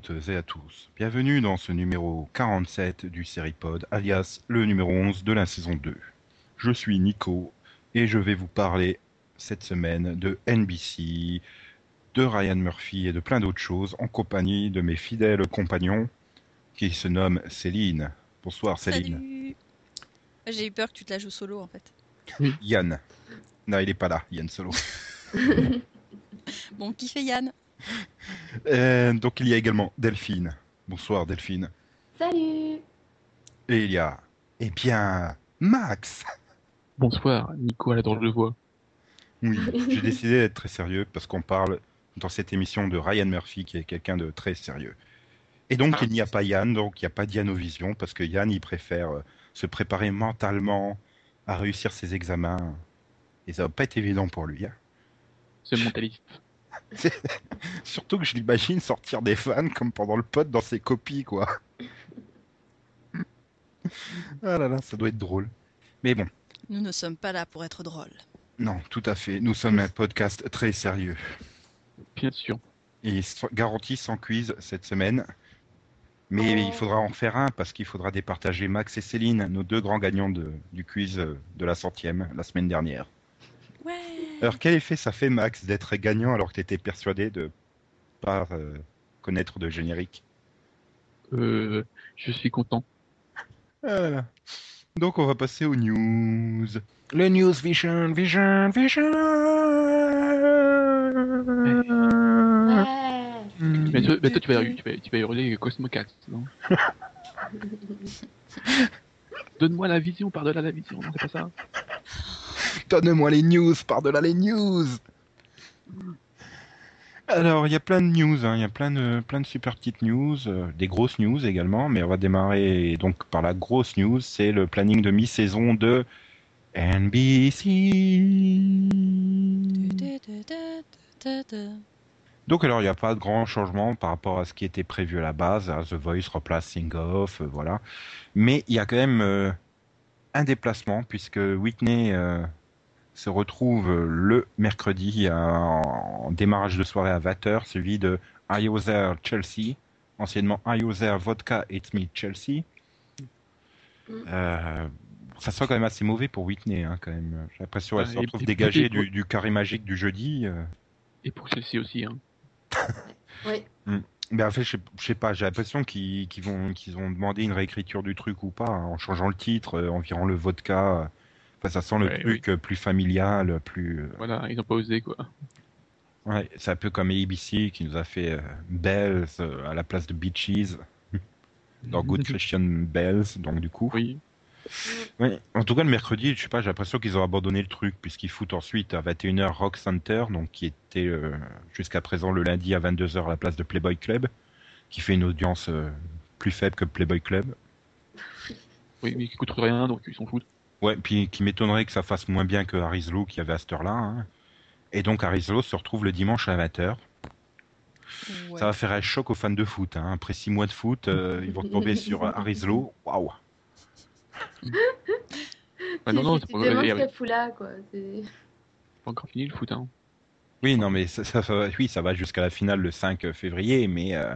toutes et à tous. Bienvenue dans ce numéro 47 du Seripod, alias le numéro 11 de la saison 2. Je suis Nico et je vais vous parler cette semaine de NBC, de Ryan Murphy et de plein d'autres choses en compagnie de mes fidèles compagnons qui se nomment Céline. Bonsoir Céline. Salut. J'ai eu peur que tu te la joues solo en fait. Yann. Non, il est pas là, Yann Solo. Bon, qui fait Yann? Euh, donc il y a également Delphine. Bonsoir Delphine. Salut Et il y a, eh bien, Max. Bonsoir, Nico à la drôle de voix. Oui, j'ai décidé d'être très sérieux parce qu'on parle dans cette émission de Ryan Murphy qui est quelqu'un de très sérieux. Et donc il n'y a pas Yann, donc il n'y a pas Dianovision parce que Yann il préfère euh, se préparer mentalement à réussir ses examens. Et ça va pas être évident pour lui. hein. C'est mentaliste. Surtout que je l'imagine sortir des fans comme pendant le pote dans ses copies, quoi. Ah là là, ça doit être drôle. Mais bon, Nous ne sommes pas là pour être drôles. non, tout à fait. Nous sommes un podcast très sérieux. Bien sûr. Et garanti sans quiz cette semaine. Mais Oh. il faudra en faire un parce qu'il faudra départager Max et Céline, nos deux grands gagnants de- du quiz de la centième la semaine dernière. Ouais. Alors quel effet ça fait Max d'être gagnant alors que tu étais persuadé de pas euh, connaître de générique? Euh, je suis content. Voilà. Donc on va passer aux news. Le news vision, vision, vision. Ouais Mais toi, mais toi, tu, vas, tu, vas, tu vas hurler Cosmocat, non? Donne-moi la vision par-delà la vision, non, c'est pas ça? Donne-moi les news par-delà les news. Alors, il y a plein de news, hein, il y a plein de, plein de super petites news, euh, des grosses news également, mais on va démarrer donc par la grosse news, c'est le planning de mi-saison de NBC. Donc alors, il n'y a pas de grand changement par rapport à ce qui était prévu à la base. hein, The Voice remplace Sing Off, euh, voilà. Mais il y a quand même euh, un déplacement puisque Whitney se retrouve euh, le mercredi à- en démarrage de soirée à 20h, suivi de There Chelsea, anciennement There Vodka It's Me Chelsea. Mm. Euh, ça sent quand même assez mauvais pour Whitney, hein, quand même. J'ai l'impression qu'elle Ah, se et- retrouve et- dégagée et- du, du carré magique du jeudi. euh. Et pour celle-ci aussi, hein. Oui, Mais en fait, je sais, je sais pas, j'ai l'impression qu'ils qu'ils vont, qu'ils ont demandé une réécriture du truc ou pas, hein, en changeant le titre, euh, en virant le vodka. Euh. Enfin, ça sent le Ouais, truc euh, plus familial, plus. euh, Voilà, ils ont pas osé, quoi. Ouais, c'est un peu comme ABC qui nous a fait euh, Bells euh, à la place de Beaches dans Good Christian Bells, donc du coup. Oui. Ouais. En tout cas, le mercredi, je sais pas, j'ai l'impression qu'ils ont abandonné le truc puisqu'ils foutent ensuite à 21h Rock Center, donc qui était euh, jusqu'à présent le lundi à 22h à la place de Playboy Club, qui fait une audience euh, plus faible que Playboy Club. Oui, mais qui coûte rien, donc ils s'en foutent. Ouais, puis qui m'étonnerait que ça fasse moins bien que Harislo qui avait à cette heure-là. hein. Et donc Harislo se retrouve le dimanche à 20h. Ouais. Ça va faire un choc aux fans de foot. hein. Après six mois de foot, euh, ils vont tomber sur Harislo. Waouh Ah, non, non, c'est pas. C'est- encore fini le foot, hein. Oui, non, mais ça, ça, ça- oui, ça va jusqu'à la finale le 5 février, mais euh,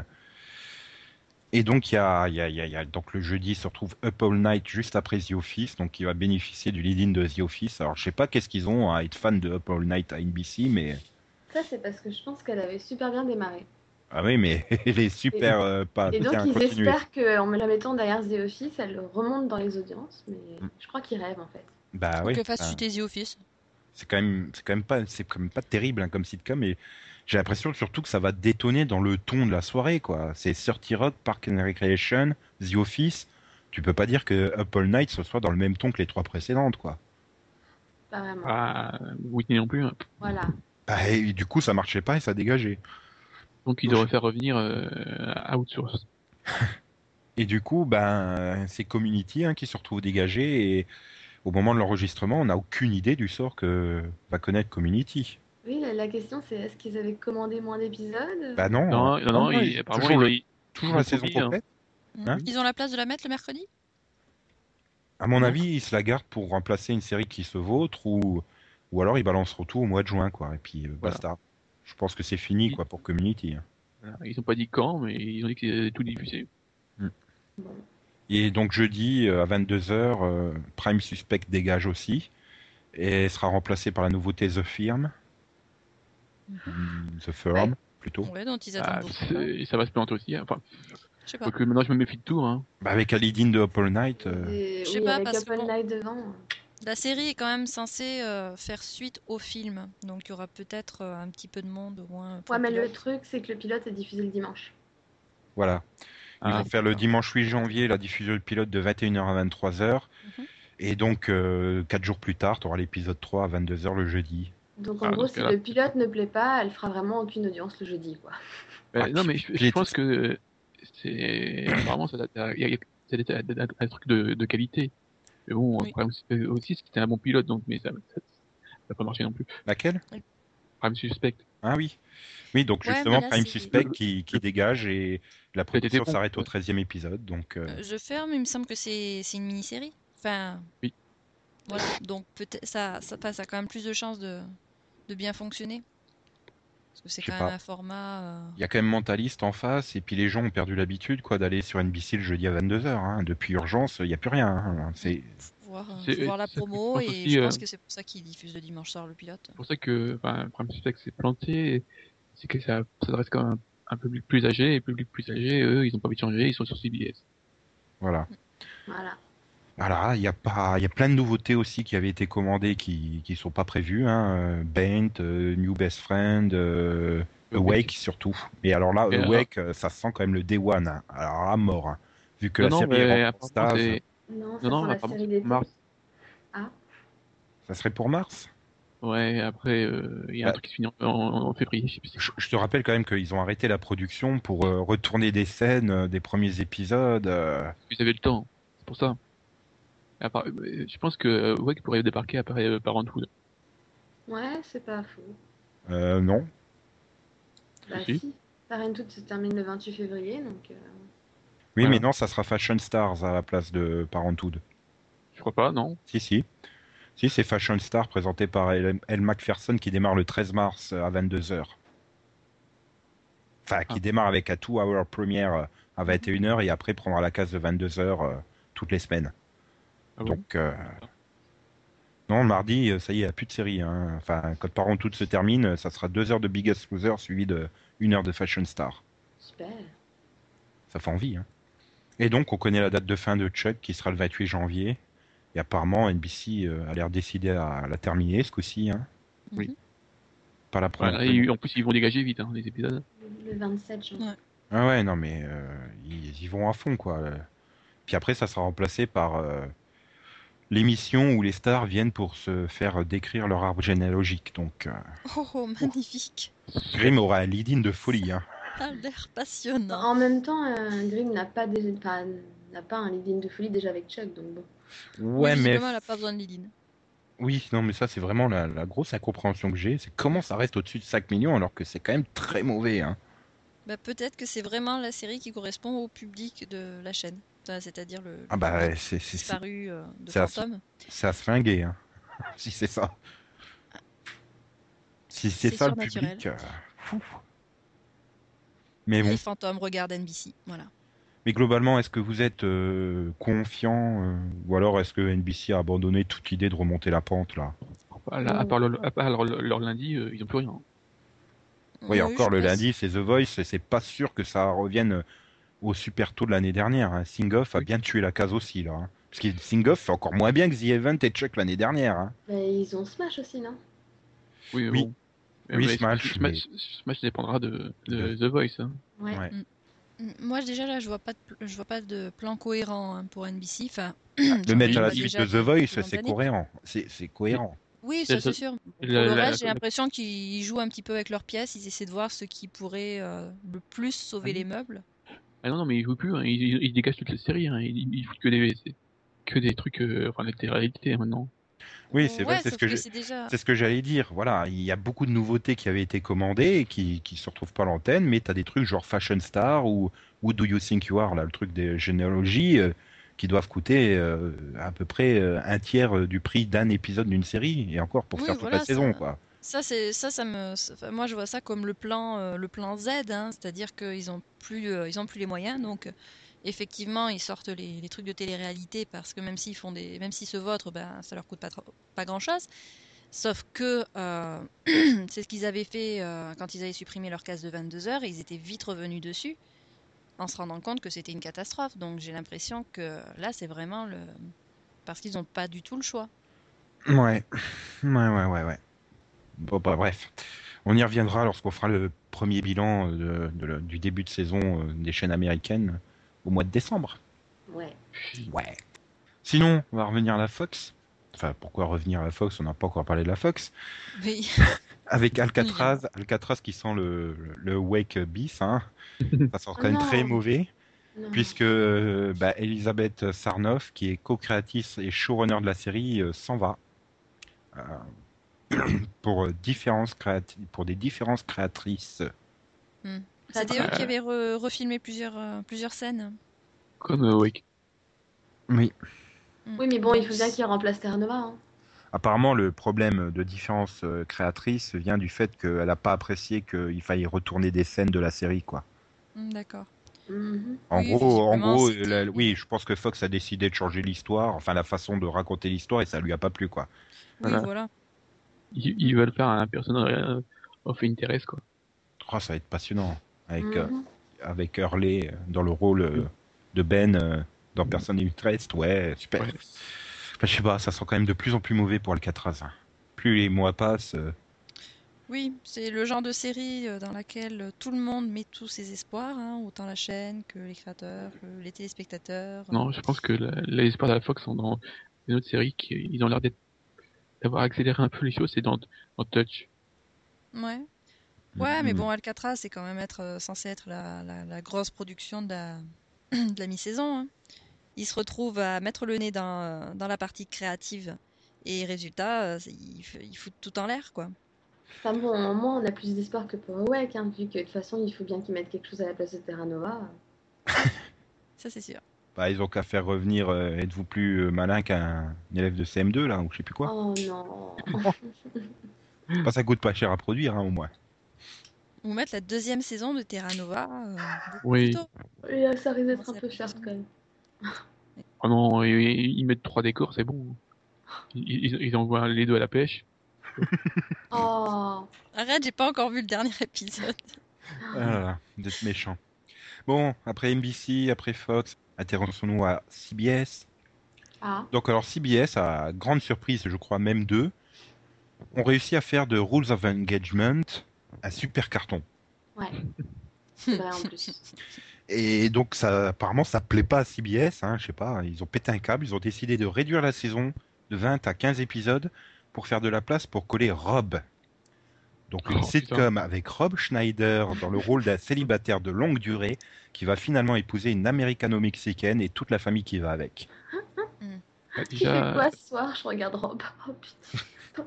et donc il y a, il y, a, il y a- il y a- donc le jeudi se retrouve Up All Night juste après The Office, donc il va bénéficier du lead-in de The Office. Alors je sais pas qu'est-ce qu'ils ont à être fan de Up All Night à NBC, mais Ça, c'est parce que je pense qu'elle avait super bien démarré. ah oui, mais elle est super euh, pas Et donc, ils espèrent qu'en me la mettant derrière The Office, elle remonte dans les audiences. Mais Mm. je crois qu'ils rêvent, en fait. Bah oui, qu'elle fasse ah, chuter The Office. C'est quand même, c'est quand même pas, c'est quand même pas terrible hein, comme sitcom, et j'ai l'impression surtout que ça va détonner dans le ton de la soirée, quoi. C'est 30 Rock, Park and Recreation, The Office. Tu peux pas dire que Up All Night ce soit dans le même ton que les trois précédentes, quoi. Pas vraiment. Ah, Whitney non plus. hein. Voilà. Bah, et du coup, ça marchait pas et ça dégageait. Donc ils devraient faire revenir euh, Outsource. Et du coup, ben, c'est Community hein, qui se retrouve dégagé et au moment de l'enregistrement, on n'a aucune idée du sort que va connaître Community. Oui, la, la question, c'est est-ce qu'ils avaient commandé moins d'épisodes? Bah non, Non, non, non, non, il- toujours, le- toujours la saison hein. complète. Hein? Ils ont la place de la mettre le mercredi? À mon avis, ils se la gardent pour remplacer une série qui se vautre ou, ou alors ils balanceront tout au mois de juin, quoi. Et puis euh, Voilà. basta. Je pense que c'est fini, quoi, pour Community. hein. Ils ont pas dit quand, mais ils ont dit qu'ils avaient tout diffusé. Bon. Et donc jeudi euh, à 22h, Prime Suspect dégage aussi et sera remplacé par la nouveauté The Firm. Mm, The Firm, Ouais. plutôt. Ouais, dont ils Ah, attendent beaucoup. hein. c'est- ça va se planter aussi. hein. Enfin, Je sais pas. quoique maintenant je me méfie de tout. Hein. Bah, avec Alidine de Up All Night. euh, Et- Je sais oui, pas, avec parce que Apple Night devant. La série est quand même censée euh, faire suite au film, donc il y aura peut-être euh, un petit peu de monde au moins. Ouais, mais le truc, c'est que le pilote est diffusé le dimanche. Voilà. Ils Ah, vont faire le dimanche 8 janvier la diffusion du pilote de 21h à 23h. Mhm. Et donc, 4 jours plus tard, tu auras l'épisode 3 à 22h le jeudi. Donc en Ah, gros, si le pilote ne plaît pas, elle fera vraiment aucune audience le jeudi. Quoi. Euh, Ah, non, mais je, pense que c'est apparemment ça un, un truc de, de qualité. Mais bon, Oui. Prime Suspect aussi, c'était un bon pilote, donc mais ça ça n'a pas marché non plus. Laquelle? Prime Suspect. Ah oui. Oui, donc Ouais, justement, là, Prime Suspect qui, qui dégage et la production bon, s'arrête au ouais. 13e épisode. Donc, euh, Euh, je ferme, il me semble que c'est c'est une mini-série. Enfin. Oui. Voilà, donc peut-être ça, ça, passe- ça a quand même plus de chances de, de bien fonctionner. Parce que c'est quand même un format. euh, il y a quand même Mentaliste en face. Et puis les gens ont perdu l'habitude quoi d'aller sur NBC le jeudi à 22h. Depuis Urgence, il n'y a plus rien. hein. C'est voir, C'est- faut voir la c'est- je promo et aussi, je euh, pense que c'est pour ça qu'ils diffusent le dimanche soir le pilote. C'est pour ça que enfin, Prime Suspect s'est planté. C'est que ça s'adresse quand même à un public plus âgé, et le public plus âgé, eux, ils ont pas envie de changer, ils sont sur CBS. voilà. Voilà. Voilà, il y a pas, il y a plein de nouveautés aussi qui avaient été commandées qui qui sont pas prévues. Hein. Bent, euh, New Best Friend, euh, Awake surtout. Et alors là, Et Awake, ça sent quand même le Day One. hein. Alors à mort, hein. vu que non, la série est en c'est- Non, ça non, la série c'est d'été. Mars. ça serait pour mars? Ouais, après, euh, il y a un Ouais. truc qui se finit en, en- en février, je te rappelle quand même qu'ils ont arrêté la production pour euh, retourner des scènes euh, des premiers épisodes. euh. Vous avez le temps, c'est pour ça. À part- je pense que euh, Wake pourrait débarquer après euh, Parenthood. Ouais, c'est pas faux. Euh, non. Bah Si. si. Parenthood se termine le 28 février, donc. Oui, Voilà. mais non, ça sera Fashion Stars à la place de Parenthood. Je crois pas, non Si, si. Si, c'est Fashion Star présenté par Elle, Macpherson qui démarre le 13 mars à 22h. Enfin, qui Ah. démarre avec à 2 hour première à 21h et après prendra la case de 22h euh, toutes les semaines. Ah Donc, euh, non, mardi, euh, ça y est, il n'y a plus de série. hein. Enfin, quand Parenthood se termine, ça sera 2 heures de Biggest Loser suivi de 1 heure de Fashion Star. Super. Ça fait envie. Hein. Et donc, on connaît la date de fin de Chuck qui sera le 28 janvier. Et apparemment, NBC euh, a l'air décidé à la terminer ce coup-ci. Hein. Oui. Mhm. Pas la première. Voilà, et en plus, ils vont dégager vite, hein, les épisodes. Le 27 janvier. Ouais. Ah ouais, non, mais euh, ils y vont à fond, quoi. Puis après, ça sera remplacé par euh, l'émission où les stars viennent pour se faire décrire leur arbre généalogique. Donc, euh, Oh, oh, magnifique. Grimm aura un lead-in de folie. Hein. Ça a l'air passionnant. En même temps, euh, Grimm n'a pas, des... enfin, n'a pas un lead-in de folie déjà avec Chuck, donc bon. Ouais, oui, mais elle a pas besoin de Lidine. oui, non, mais ça, c'est vraiment la, la grosse incompréhension que j'ai. C'est comment ça reste au-dessus de 5 millions alors que c'est quand même très mauvais. Hein. Bah, peut-être que c'est vraiment la série qui correspond au public de la chaîne. Enfin, C'est-à-dire le, Ah bah, c'est c'est- disparu euh, de c'est à- c'est à se flinguer, hein. si c'est ça. Si c'est C'est ça le public. euh, fou. Mais bon, Les fantômes regardent NBC. Voilà. mais globalement, est-ce que vous êtes euh, confiant euh, ou alors est-ce que NBC a abandonné toute idée de remonter la pente là? À, part, leur, à part leur, leur lundi, euh, ils ont plus rien. Oui, encore le pense. lundi, c'est The Voice, et c'est pas sûr que ça revienne au super taux de l'année dernière. Hein. Singoff a bien tué la case aussi là. hein. Parce que Singoff fait encore moins bien que The Event et Chuck l'année dernière. Hein. Ils ont Smash aussi, non? Oui, mais Oui. bon. Oui, Smash, Smash, Smash dépendra de, de The Voice. Hein. Ouais. Ouais. Mm, Moi déjà là je vois pas de, je vois pas de plan cohérent hein, pour NBC. Enfin, Le j'en mettre à la suite de The Voice, c'est cohérent. C'est cohérent. Oui, ça c'est sûr. Pour La- le reste, j'ai l'impression qu'ils jouent un petit peu avec leurs pièces. Ils essaient de voir ce qui pourrait euh, le plus sauver Ah les meubles. Ah non, non, mais ils jouent plus. Hein. Ils, ils, ils dégagent toute la série. Hein. Ils, ils foutent que des, c'est- que des trucs, euh, enfin, des réalités maintenant. Oui, c'est vrai, Ouais, c'est ce que c'est déjà. Ce que j'allais dire. Voilà, il y a beaucoup de nouveautés qui avaient été commandées et qui qui se retrouvent pas à l'antenne, mais tu as des trucs genre Fashion Star ou Who Do You Think You Are, là, le truc des généalogies, euh, qui doivent coûter euh, à peu près euh, un tiers du prix d'un épisode d'une série, et encore pour Oui, faire toute la saison, quoi. Ça, c'est ça, ça me. ça- moi, je vois ça comme le plan, euh, le plan Z, hein, c'est-à-dire qu'ils ont plus, euh, ils ont plus les moyens, donc effectivement, ils sortent les, trucs de télé-réalité parce que même s'ils font des, même s'ils se votent, ben, ça leur coûte pas pas grand-chose. Sauf que euh, c'est ce qu'ils avaient fait euh, quand ils avaient supprimé leur case de 22 heures, et ils étaient vite revenus dessus en se rendant compte que c'était une catastrophe. Donc j'ai l'impression que là, c'est vraiment le parce qu'ils n'ont pas du tout le choix. Ouais, ouais, ouais, ouais. Bon, bah bref. On y reviendra lorsqu'on fera le premier bilan le- du début de saison euh, des chaînes américaines au mois de décembre. Ouais. Ouais. Sinon, on va revenir à la Fox. Enfin, pourquoi revenir à la Fox? On n'a pas encore parlé de la Fox. Oui. Avec Alcatraz, Alcatraz qui sent le, le wake beef, hein. Ça sent quand même non. très mauvais, Non. puisque euh, bah, Elisabeth Sarnoff, qui est co-créatrice et showrunner de la série, euh, s'en va. Euh, pour, euh, différences créati- pour des différences créatrices. C'était eux qui avaient re- refilmé plusieurs, euh, plusieurs scènes. Comme euh, Wake. Oui. Mm. Oui, mais bon, il faut bien qu'il remplace Terra Nova. Hein. Apparemment, le problème de différence euh, créatrice vient du fait qu'elle n'a pas apprécié qu'il faille retourner des scènes de la série, quoi. Mm, D'accord. Mhm. En Oui, gros, en gros, la- oui, je pense que Fox a décidé de changer l'histoire, enfin la façon de raconter l'histoire, et ça lui a pas plu, quoi. Oui, Voilà. voilà. Ils, ils veulent faire un personnage euh, of interest, quoi. Oh, ça va être passionnant avec euh, Mhm. avec Hurley euh, dans le rôle euh, de Ben euh, dans Person Interest, ouais, super. Ouais. Enfin, je sais pas, ça sent quand même de plus en plus mauvais pour Alcatraz. hein. Plus les mois passent, euh, Oui, c'est le genre de série euh, dans laquelle euh, tout le monde met tous ses espoirs, hein, autant la chaîne que les créateurs, que les téléspectateurs. Non, je pense que la- les espoirs de la Fox sont dans une autre série qui ils ont l'air d'avoir accéléré un peu les choses, c'est dans, dans Touch. Ouais. Ouais, mais mm, bon, Alcatraz, c'est quand même être euh, censé être la, la- la grosse production de la, de la mi-saison. hein. Ils se retrouvent à mettre le nez dans, euh, dans la partie créative. Et résultat, euh, c'est- ils, f- ils foutent tout en l'air, quoi. Enfin bon, au moins, on a plus d'espoir que pour Awake, hein, vu que de toute façon, il faut bien qu'ils mettent quelque chose à la place de Terra Nova. Ça, c'est sûr. bah, ils ont qu'à faire revenir. euh, Êtes-vous plus malin qu'un élève de CM2 là, ou je sais plus quoi. Oh non. Bah, ça coûte pas cher à produire, hein, au moins. Ou mettre la deuxième saison de Terra Nova euh, Oui. Et là, ça risque d'être un peu cher quand même. Oh non, ils, ils mettent trois décors, c'est bon. Ils, ils, envoient les deux à la pêche. Oh. Arrête, j'ai pas encore vu le dernier épisode. Ah là là, d'être méchant. Bon, après NBC, après Fox, intéressons-nous à CBS. Ah. Donc alors CBS, à grande surprise, je crois même d'eux, ont réussi à faire de Rules of Engagement un super carton. Ouais. C'est vrai en plus. Et donc ça, apparemment, ça plaît pas à CBS, hein, je sais pas, ils ont pété un câble, ils ont décidé de réduire la saison de 20 à 15 épisodes pour faire de la place pour coller Rob. Donc une Oh, sitcom avec Rob Schneider dans le rôle d'un célibataire de longue durée qui va finalement épouser une américano-mexicaine et toute la famille qui va avec. Bah, Tu fais déjà, quoi ce soir? Je regarde Rob. Oh putain.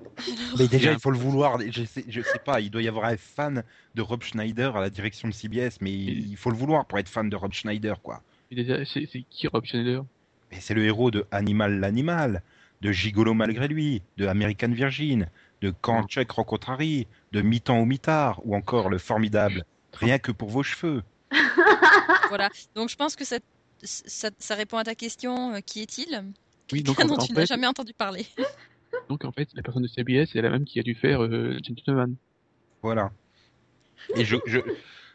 Mais déjà, Il faut le vouloir. Je sais, je sais pas, il doit y avoir un fan de Rob Schneider à la direction de CBS, mais il faut le vouloir pour être fan de Rob Schneider, quoi. c'est qui Rob Schneider? Mais c'est le héros de Animal l'animal, de Gigolo malgré lui, de American Virgin, de Quand Chuck rencontre Harry, de Mi-temps au mitard, ou encore le formidable Rien que pour vos cheveux. voilà. Donc je pense que ça, ça, ça répond à ta question. euh, qui est-il? Oui, donc Quelqu'un en, dont en tu n'as fait, jamais entendu parler. donc en fait, la personne de CBS c'est la même qui a dû faire euh, Gentleman. Voilà. Et je, je,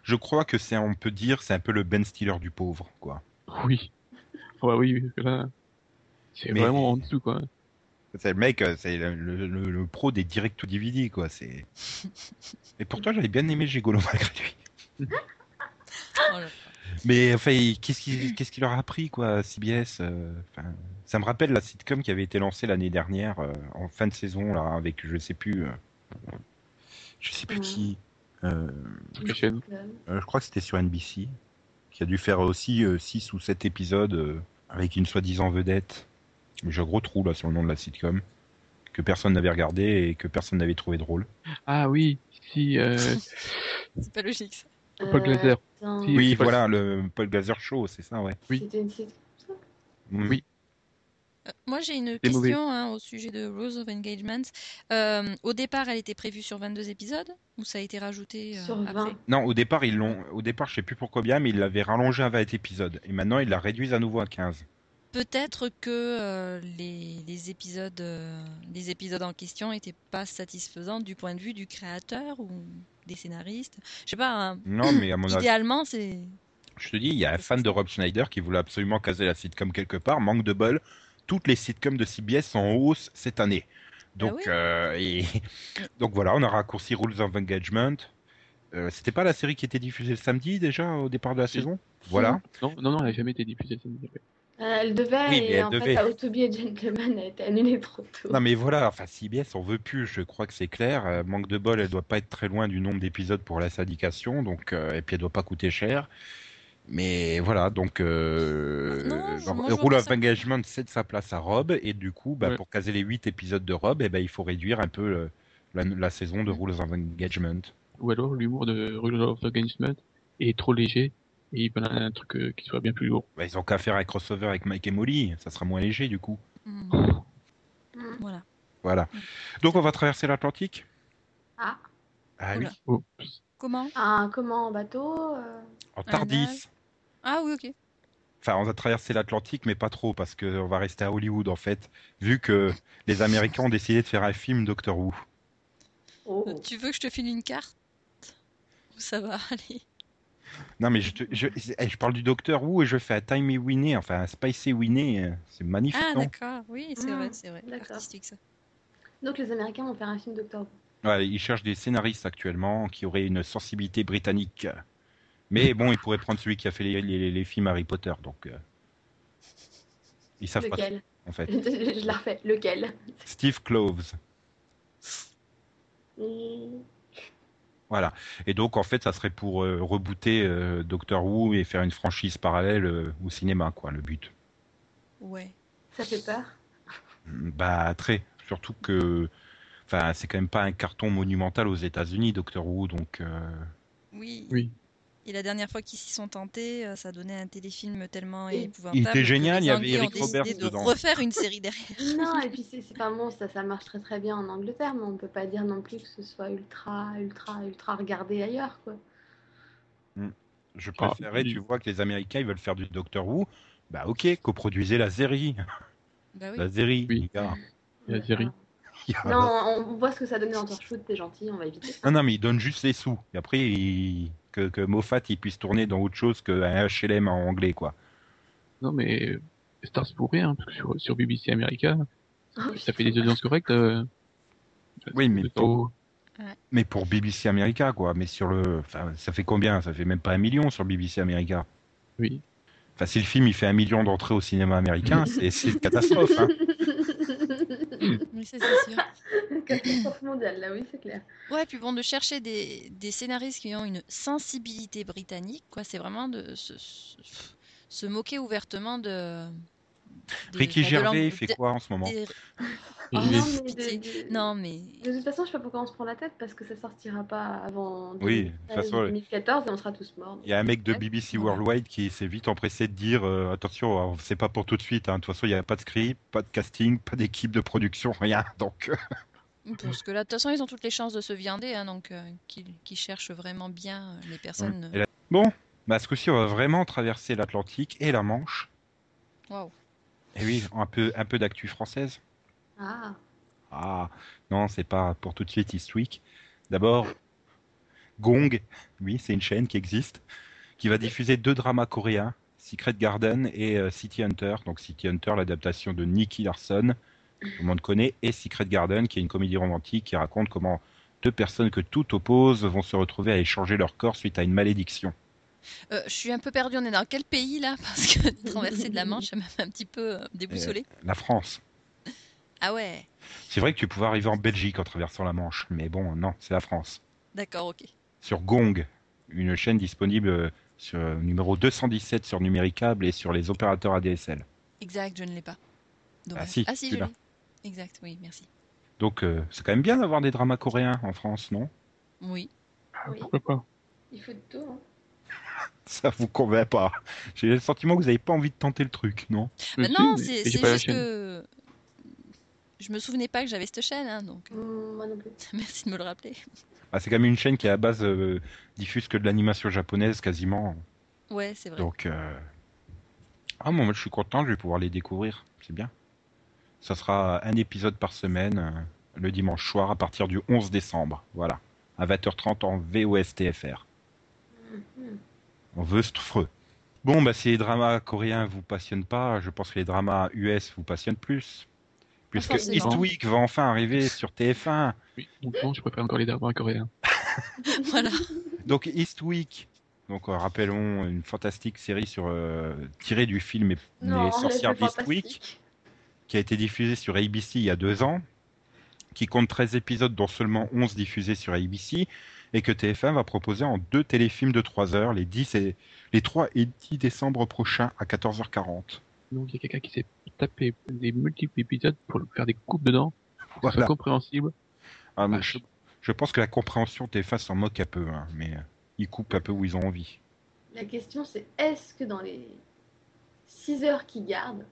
je crois que c'est, on peut dire, c'est un peu le Ben Stiller du pauvre, quoi. Oui. Oh, bah oui, parce que là, c'est Mais- vraiment en dessous, quoi. C'est le mec, euh, c'est le, le- le- le pro des direct to DVD, quoi. C'est. Et pourtant, j'avais bien aimé Gigolo malgré lui. Oh. Mais enfin, qu'est-ce qui, qu'est-ce qui leur a appris, quoi, CBS euh, Ça me rappelle la sitcom qui avait été lancée l'année dernière, euh, en fin de saison, là, avec je sais plus, euh, je sais plus Ouais. qui. Euh, euh, je crois que c'était sur NBC, qui a dû faire aussi 6 ou 7 épisodes euh, avec une soi-disant vedette. Mais J'ai un gros trou là sur le nom de la sitcom que personne n'avait regardé et que personne n'avait trouvé drôle. Ah oui, si, euh, C'est pas logique. ça. Paul Glaser. Si. Oui, voilà, le Paul Glaser Show, c'est ça, ouais. Oui. C'était une sitcom. Mm. Oui. Euh, Moi, j'ai une question hein, au sujet de Rules of Engagement. Euh, au départ, elle était prévue sur 22 épisodes ou ça a été rajouté euh, Sur après 20. Non, au départ, ils l'ont. Au départ, je sais plus pourquoi bien, mais ils l'avaient rallongé à 20 épisodes. Et maintenant, ils la réduisent à nouveau à 15. Peut-être que euh, les, les épisodes, euh, les épisodes en question n'étaient pas satisfaisants du point de vue du créateur ou des scénaristes. Je sais pas. hein. Non, mais à mon avis, Idéalement, c'est. je te dis, il y a un fan de Rob Schneider qui voulait absolument caser la sitcom quelque part. Manque de bol. Toutes les sitcoms de CBS sont en hausse cette année. Donc, oui. euh, et- donc voilà, on a raccourci Rules of Engagement. Euh, C'était pas la série qui était diffusée le samedi déjà au départ de la Si. saison? Voilà. Non, non, non, elle n'a jamais été diffusée samedi. après. Euh, elle devait, Oui, mais et elle en devait. fait, et Gentleman a été annulée trop tôt. Non mais voilà, enfin CBS on veut plus, je crois que c'est clair. Euh, manque de bol, elle doit pas être très loin du nombre d'épisodes pour la syndication, donc euh, et puis elle doit pas coûter cher. Mais voilà, donc euh, Non, vois Rule of ça. Engagement cède sa place à Rob et du coup, bah, Ouais. pour caser les 8 épisodes de Rob, eh ben, il faut réduire un peu euh, la, la saison de. Rules of Engagement. Ou alors l'humour de Rules of Engagement est trop léger et il veulent un truc euh, qui soit bien plus lourd. Bah, ils ont qu'à faire un crossover avec Mike et Molly, ça sera moins léger du coup. Hmm, Mm. Voilà. Voilà. Donc on va traverser l'Atlantique? Ah, Ah oui. Oups. Comment? Un, comment en bateau euh, en Tardis. nage. Ah oui, ok. Enfin, on va traverser l'Atlantique, mais pas trop, parce qu'on va rester à Hollywood, en fait, vu que les Américains ont décidé de faire un film Doctor Who. Oh. Euh, Tu veux que je te file une carte? Ou ça va aller Non, mais je, te- je, eh, je parle du Doctor Who et je fais un Timey Winnie, enfin un Spicy Winnie, euh, c'est magnifique, Ah non? d'accord, oui, c'est Hmm, vrai, c'est vrai. Artistique ça. Donc les Américains vont faire un film Doctor Who. Ouais, Ils cherchent des scénaristes actuellement qui auraient une sensibilité britannique. Mais bon, ils pourraient prendre celui qui a fait les, les- les films Harry Potter, donc... euh, ils savent pas, Lequel en fait. Je la refais. Lequel? Steve Cloves. Mm. Voilà. Et donc, en fait, ça serait pour euh, rebooter euh, Doctor Who et faire une franchise parallèle euh, au cinéma, quoi, le but. Ouais. Ça fait peur? Bah, très. Surtout que. Enfin, c'est quand même pas un carton monumental aux États-Unis, Doctor Who, donc. euh, Oui. Oui. Et la dernière fois qu'ils s'y sont tentés, euh, ça donnait un téléfilm tellement Et- épouvantable. Il était génial, il y avait Eric Roberts de dedans. refaire une série derrière. Non, et puis c'est pas bon, ça, ça marche très très bien en Angleterre, mais on peut pas dire non plus que ce soit ultra, ultra, ultra regardé ailleurs, quoi. Je Ah, préférais, oui. tu vois, que les Américains, ils veulent faire du Doctor Who. Bah, ok, coproduisez la série. Bah oui. La série. Oui. les gars. La série. Non, on voit ce que ça donnait dans Torchwood, t'es gentil, on va éviter. Non, non, mais ils donnent juste les sous. Et après, ils- que, que Moffat il puisse tourner dans autre chose qu'un HLM en anglais, quoi. Non, mais Stars pour rien, hein, parce que sur, sur BBC America, Oh, ça fait des audiences correctes. euh, Oui, mais pas- Mais pour BBC America, quoi. Mais sur le. Enfin, ça fait combien? Ça fait même pas un million sur BBC America. Oui. Enfin, si le film il fait un million d'entrées au cinéma américain, c'est c'est une catastrophe. Hein. Oui, c'est sûr. Catastrophe mondiale, là, oui, c'est clair. Ouais, puis bon, de chercher des, des scénaristes qui ont une sensibilité britannique, quoi, c'est vraiment de se, se, moquer ouvertement de. Ricky bah, de Gervais, l'ang- il fait quoi en ce moment? des- Oh, Mais- non, mais de, de- Non, mais. de toute façon, je sais pas pourquoi on se prend la tête, parce que ça sortira pas avant Oui, de toute façon, 2014 et on sera tous morts. Il y a un mec de. BBC. Worldwide qui s'est vite empressé de dire euh, attention, alors, c'est pas pour tout de suite. hein. De toute façon, il n'y a pas de script, pas de casting, pas d'équipe de production, rien. Donc, euh, Parce que là, de toute façon, ils ont toutes les chances de se viander, hein, donc euh, cherchent vraiment bien euh, les personnes. Là- bon, bah, ce coup-ci, on va vraiment traverser l'Atlantique et la Manche. Waouh. Et oui, un peu, un peu d'actu française. Ah, Ah, non, c'est pas pour tout de suite East Week. D'abord, Gong, oui, c'est une chaîne qui existe, qui va diffuser deux dramas coréens, Secret Garden et euh, City Hunter. Donc City Hunter, l'adaptation de Nicky Larson, tout le monde connaît, et Secret Garden, qui est une comédie romantique qui raconte comment deux personnes que tout oppose vont se retrouver à échanger leur corps suite à une malédiction. Euh, je suis un peu perdue, on est dans quel pays là? Parce que traverser de la Manche, ça m'a un petit peu euh, déboussolé. La France. Ah ouais, C'est vrai que tu pouvais arriver en Belgique en traversant la Manche, mais bon, non, c'est la France. d'accord, ok. sur Gong, une chaîne disponible euh, sur euh, numéro 217 sur Numéricable et sur les opérateurs ADSL. Exact, je ne l'ai pas. Dommage. Ah si, ah si, je l'ai. Exact, oui, merci. Donc euh, c'est quand même bien d'avoir des dramas coréens en France, non? Oui. Ah, Oui. Pourquoi pas? Il faut de tout. Hein. Ça vous convainc pas. J'ai le sentiment que vous n'avez pas envie de tenter le truc, non? Bah non, c'est juste que je me souvenais pas que j'avais cette chaîne, hein, donc Mm, Moi non plus. merci de me le rappeler. Ah, C'est quand même une chaîne qui à la base euh, diffuse que de l'animation japonaise quasiment. Ouais, c'est vrai. Donc, euh... ah, moi, moi, je suis content, je vais pouvoir les découvrir. C'est bien. Ça sera un épisode par semaine, euh, le dimanche soir, à partir du 11 décembre. Voilà. À 20h30 en VOSTFR. Mhm. On veut freux. Bon, bah, si les dramas coréens vous passionnent pas, je pense que les dramas US vous passionnent plus. Puisque forcément. Eastwick va enfin arriver sur TF1. Oui, donc non, je préfère encore les dramas coréens. voilà. Donc Eastwick, donc euh, rappelons une fantastique série sur euh, tirée du film Les Non, sorcières laisse-le d'Eastwick. fantastique. qui a été diffusé sur ABC il y a deux ans, qui compte 13 épisodes dont seulement 11 diffusés sur ABC, et que TF1 va proposer en deux téléfilms de 3 heures, les, 10 et, les 3 et 10 décembre prochains à 14h40. Donc il y a quelqu'un qui s'est des multiples épisodes pour faire des coupes dedans, pour Voilà. compréhensible. Ah, mais Ah, je, je pense que la compréhension TF1 s'en moque un peu, hein, mais euh, ils coupent un peu où ils ont envie. La question c'est est-ce que dans les 6 heures qu'ils gardent,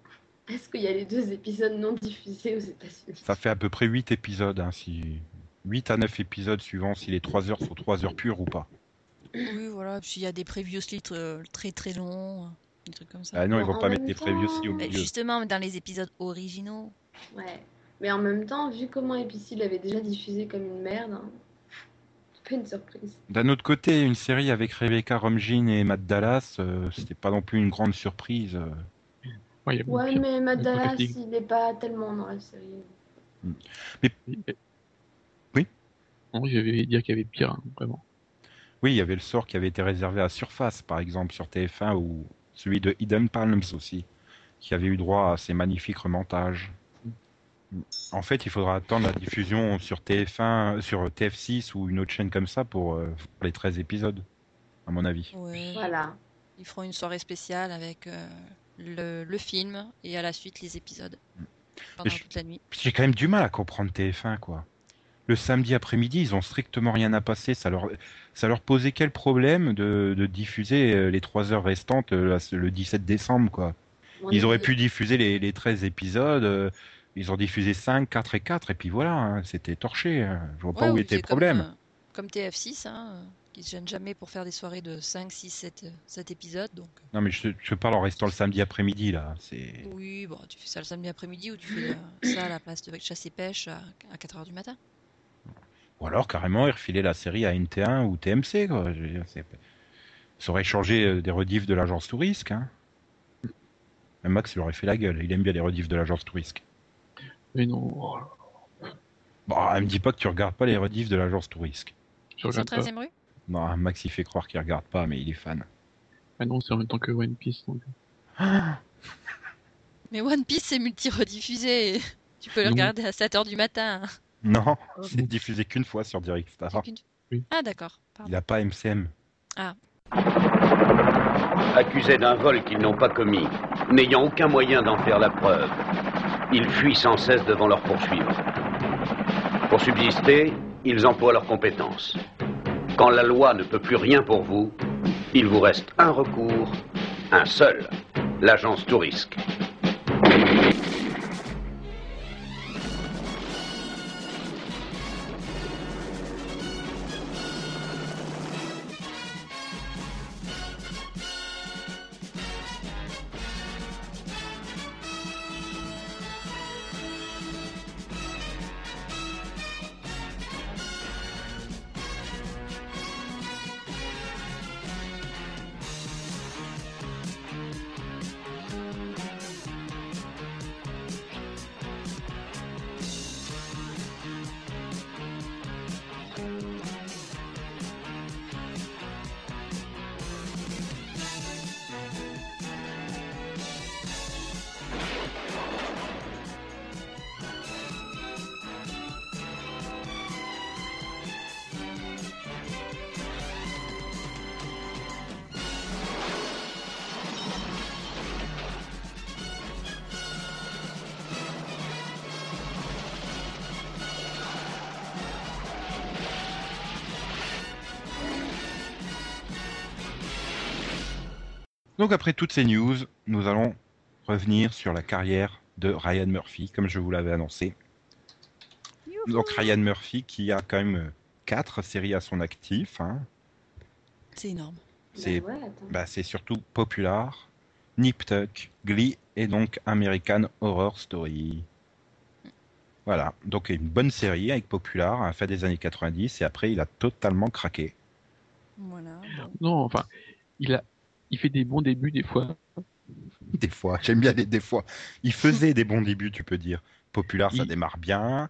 est-ce qu'il y a les deux épisodes non diffusés aux États-Unis? Ça fait à peu près 8 épisodes, hein, si 8 à 9 épisodes suivant si les 3 heures sont 3 heures pures ou pas. Oui, voilà. Puis il y a des previously tr- très très longs, euh, des trucs comme ça. Ah non, ils vont en pas mettre les previews aussi au Mais milieu. justement, dans les épisodes originaux. Ouais. Mais en même temps, vu comment ABC l'avait déjà diffusé comme une merde, hein, c'est pas une surprise. D'un autre côté, une série avec Rebecca Romijn et Matt Dallas, euh, c'était pas non plus une grande surprise. euh. Ouais, mais Matt Dallas, il est pas tellement dans la série. Oui. Non, je vais dire qu'il y avait pire, hein, vraiment. Oui, il y avait le sort qui avait été réservé à Surface, par exemple, sur TF1, ou celui de Hidden Palms aussi, qui avait eu droit à ces magnifiques remontages. En fait, il faudra attendre la diffusion sur TF1, sur TF6 ou une autre chaîne comme ça pour, euh, pour les 13 épisodes, à mon avis. Ouais. Voilà. Ils feront une soirée spéciale avec euh, le, le film et à la suite les épisodes pendant je- toute la nuit. J'ai quand même du mal à comprendre TF1, quoi. Le samedi après-midi, ils ont strictement rien à passer. Ça leur, ça leur posait quel problème de, de diffuser euh, les 3 heures restantes euh, le 17 décembre, quoi? Bon, Ils auraient pu diffuser les, les 13 épisodes. euh, ils ont diffusé 5, 4 et 4, et puis voilà, hein, c'était torché. hein. Je vois pas où était le comme, problème. euh, Comme, TF6, hein, qui se gêne jamais pour faire des soirées de 5, 6, 7, euh, 7 épisodes. Donc, Non, mais je, je parle en restant le samedi après-midi, là. Oui, bon, tu fais ça le samedi après-midi ou tu fais euh, ça à la place de chasse et pêche à, à 4h du matin? Ou alors, carrément, ils refilaient la série à NT1 ou TMC, quoi. Je veux dire, c'est- Ça aurait changé euh, des rediffs de l'agence Tourisque, hein. Même Max, il aurait fait la gueule. Il aime bien les rediffs de l'agence Tourisque. Mais non, oh Bon, elle me dit pas que tu regardes pas les rediffs de l'agence Tourisque. je C'est regarde pas. 13 e rue Non, Max, il fait croire qu'il regarde pas, mais il est fan. Ah non, c'est en même temps que One Piece. Donc... Mais One Piece, c'est multi-rediffusé. Tu peux le Non. regarder à 7h du matin. Non, c'est diffusé qu'une fois sur Direct Star. C'est qu'une- Oui. Ah, d'accord. Il pardon. a pas MCM. accusés d'un vol qu'ils n'ont pas commis, n'ayant aucun moyen d'en faire la preuve. Ils fuient sans cesse devant leurs poursuivants. Pour subsister, ils emploient leurs compétences. Quand la loi ne peut plus rien pour vous, il vous reste un recours, un seul, l'agence Tourisque. Donc après toutes ces news, nous allons revenir sur la carrière de Ryan Murphy, comme je vous l'avais annoncé. Youhou. Donc Ryan Murphy qui a quand même euh, quatre séries à son actif. hein. C'est énorme. C'est Bah ouais, bah, c'est surtout Popular, Nip Tuck, Glee et donc American Horror Story. Voilà, donc une bonne série avec Popular à la fin des années 90 et après il a totalement craqué. Voilà. bon. Non, enfin, il a, il fait des bons débuts des fois. Des fois, j'aime bien les des fois. Il faisait des bons débuts, tu peux dire. Popular, ça Il- démarre bien.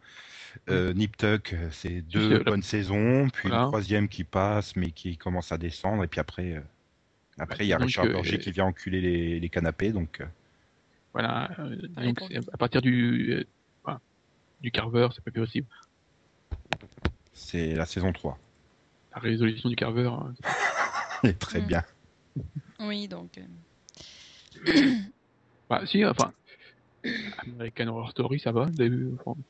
Euh, Nip Tuck, euh, c'est deux bonnes saisons, puis Voilà. le troisième qui passe, mais qui commence à descendre, et puis après, euh, après il y a donc, Richard euh, Berger qui vient enculer les, les canapés, donc Voilà. euh, Allez, donc à partir du, euh, enfin, du Carver, c'est pas possible. c'est la saison 3. La résolution du Carver, hein, Elle est très Mm. bien. Oui, donc. euh, Bah, si, enfin, American Horror Story, ça va. le début, Enfin,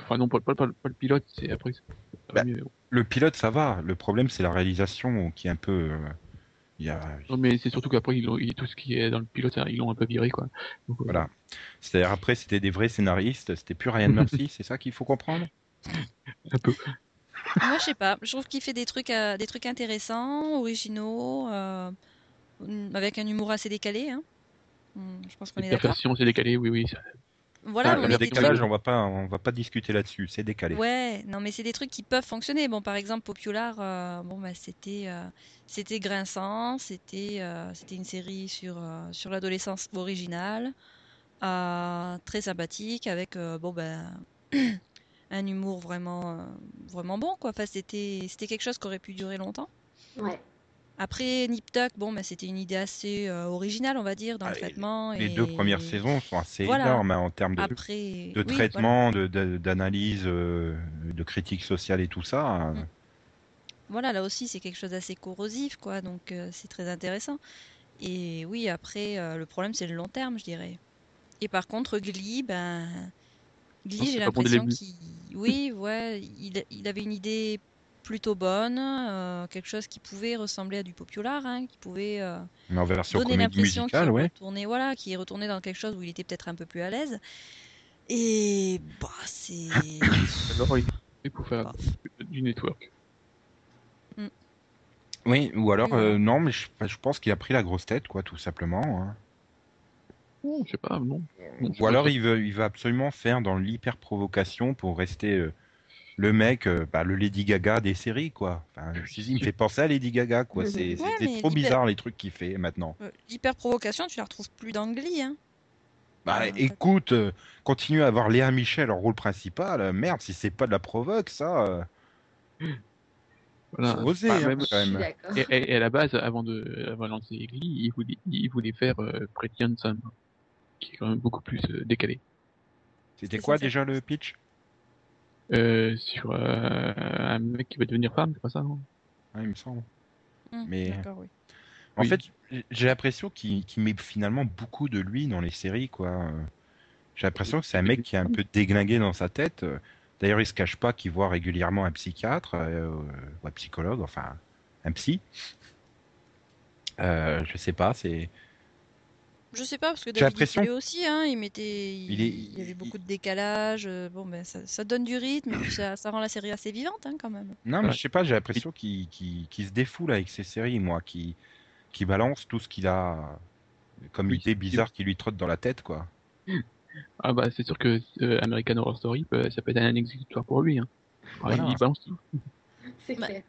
enfin, non, pas, pas, pas, pas le pilote, c'est après. ça va Bah. Le pilote, ça va. Le problème, c'est la réalisation qui est un peu. euh, il y a... Non, mais c'est surtout qu'après, ils ont, ils- tout ce qui est dans le pilote, ils l'ont un peu viré, quoi. Donc, euh, Voilà. C'est-à-dire, après, c'était des vrais scénaristes, c'était plus Ryan Murphy, c'est ça qu'il faut comprendre? Un peu. Moi, je sais pas. Je trouve qu'il fait des trucs, euh, des trucs intéressants, originaux, euh, avec un humour assez décalé. Hein. Mm, Je pense qu'on est d'accord. c'est décalé, oui, oui. Voilà, Ah, des décalage, trucs- on va pas, on va pas discuter là-dessus, c'est décalé. Ouais, non, mais c'est des trucs qui peuvent fonctionner. Bon, par exemple, Popular, euh, bon, bah, c'était, euh, c'était grinçant, c'était, euh, c'était une série sur, euh, sur l'adolescence originale, euh, très sympathique, avec, euh, bon, ben, un humour vraiment, euh, vraiment bon, quoi. Enfin, c'était, c'était quelque chose qui aurait pu durer longtemps. Ouais. Après, Nip Tuck, bon, bah, c'était une idée assez euh, originale, on va dire, dans Ah, le et traitement. Les et- deux premières saisons sont assez Voilà. énormes hein, en termes de, Après, de oui, traitement, de- de- d'analyse, euh, de critique sociale et tout ça. hein. Mm. Voilà, là aussi, c'est quelque chose d'assez corrosif, quoi, donc euh, c'est très intéressant. Et oui, après, euh, le problème, c'est le long terme, je dirais. Et par contre, Glee, ben. Glee, Non, j'ai l'impression qu'il. Oui, ouais, il, il avait une idée plutôt bonne, euh, quelque chose qui pouvait ressembler à du popular, hein, qui pouvait euh, Mais en version donner l'impression qu'il ouais. retournait, voilà, qu'il est retourné dans quelque chose où il était peut-être un peu plus à l'aise. Et bah, c'est. Alors, il il faut faire Bah. du network. Oui, ou alors, Oui, euh, non, mais je, je pense qu'il a pris la grosse tête, quoi, tout simplement. hein. Oh, je sais pas, non. Ou alors il veut, il veut absolument faire dans l'hyper provocation pour rester euh, le mec, euh, bah, le Lady Gaga des séries, quoi. Enfin, je dit, il me fait penser à Lady Gaga, quoi. C'est trop bizarre les trucs qu'il fait maintenant. Euh, L'hyper provocation, tu la retrouves plus dans Glee, hein. Bah Ah, écoute, euh, continue à avoir Léa Michel en rôle principal. euh, merde, si c'est pas de la provoque, ça. euh, Voilà. oser, Bah, hein, même- quand même. Et, et- et à la base, avant de, avant de lancer Glee, il voulait, il voulait faire euh, Pretty Handsome, qui est quand même beaucoup plus euh, décalé. C'était quoi déjà le pitch? Euh, sur euh, un mec qui va devenir femme, c'est pas ça, non? Ouais, Il me semble. Hum, Mais- oui. En Oui. fait, j'ai l'impression qu'il met finalement beaucoup de lui dans les séries, quoi. J'ai l'impression que c'est un mec qui est un peu déglingué dans sa tête. D'ailleurs, il se cache pas qu'il voit régulièrement un psychiatre euh, ou un psychologue, enfin un psy. Euh, je sais pas, c'est. Je sais pas, parce que J'ai David l'impression- Duchovny aussi, hein, il mettait, il, Il est- il y avait beaucoup de décalage. euh, Bon, ben ça, ça donne du rythme, et puis ça, ça rend la série assez vivante, hein, quand même. Non, mais je sais pas, j'ai l'impression qu'il se défoule avec ses séries, moi, qui qui balance tout ce qu'il a comme Oui, idée bizarre qui lui trotte dans la tête, quoi. Ah bah c'est sûr que euh, American Horror Story, peut- ça peut être un exécutoire pour lui. Hein. Voilà. Il balance tout. C'est Bah, clair.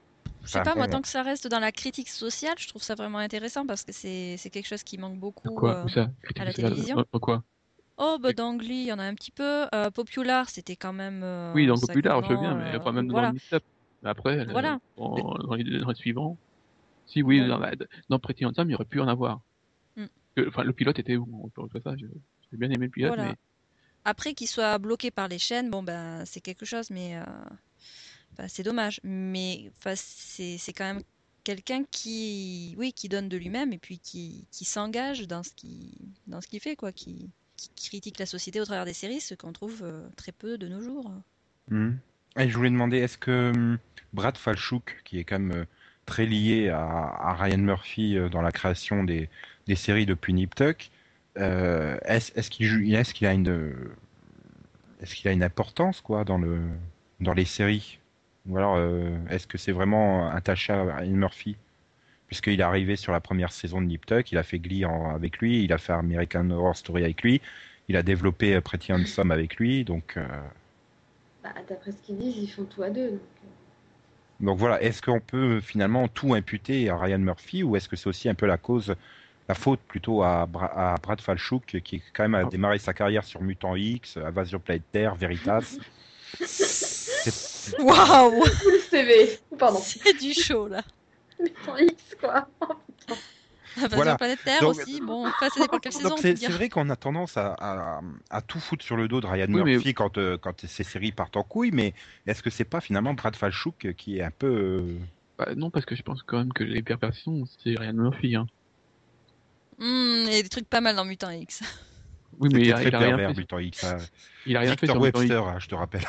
Je sais pas, moi, tant que ça reste dans la critique sociale, je trouve ça vraiment intéressant, parce que c'est quelque chose qui manque beaucoup. Quoi euh, ça à la télévision euh, euh, quoi? Oh, bah, dans Glee, il y en a un petit peu. Euh, Popular, c'était quand même. euh, Oui, dans le populaire, je veux bien, mais euh, enfin même voilà. dans le mix-up. Mais Après, euh, Voilà. dans, dans les, dans les suivants. Si, oui, Ouais. dans, dans Pretty Handsome, il y aurait pu en avoir. Mm. Que- Enfin, le pilote était bon. J'ai j'ai bien aimé le pilote, Voilà. mais Après qu'il soit bloqué par les chaînes, bon ben c'est quelque chose, mais enfin, c'est dommage. Mais c'est quand même quelqu'un qui, oui, qui donne de lui-même et puis qui, qui s'engage dans ce qu'il fait, quoi, qui, critique la société au travers des séries, ce qu'on trouve euh, très peu de nos jours. Et je voulais demander, est-ce que hum, Brad Falchuk, qui est quand même euh, très lié à, Ryan Murphy euh, dans la création des, des séries depuis Nip Tuck. Est-ce est-ce qu'il a une est-ce qu'il a une importance quoi dans le dans les séries? Ou alors euh, est-ce que c'est vraiment attaché à Ryan Murphy? Puisqu'il est arrivé sur la première saison de Nip Tuck, il a fait Glee en- avec lui, il a fait American Horror Story avec lui, il a développé euh, Pretty Handsome avec lui, donc euh, Bah, D'après ce qu'ils disent, ils font tout à deux. donc. Donc voilà, est-ce qu'on peut finalement tout imputer à Ryan Murphy ou est-ce que c'est aussi un peu la cause, la faute plutôt à, Bra- à Brad Falchuk qui quand même a Ah. démarré sa carrière sur Mutant X, Invasion Planète Terre, Veritas? C'est- Waouh Full CV. Pardon. C'est du show là. Mais en X, quoi. Invasion Voilà. Planète Terre Donc- aussi, bon, enfin, ça dépend quelle saison. C'est vrai qu'on a tendance à, à- à tout foutre sur le dos de Ryan Oui, mais- Murphy quand, euh, quand ces séries partent en couille, mais est-ce que c'est pas finalement Brad Falchuk qui est un peu... euh, Bah, non, parce que je pense quand même que les perversions, c'est Ryan Murphy. Hein. Hmm, il y a des trucs pas mal dans Mutant X. Oui, mais il a, très il a rien pervers, fait. Mutant X. hein. Il a rien fait Victor sur Mutant X. Webster, hein, je te rappelle.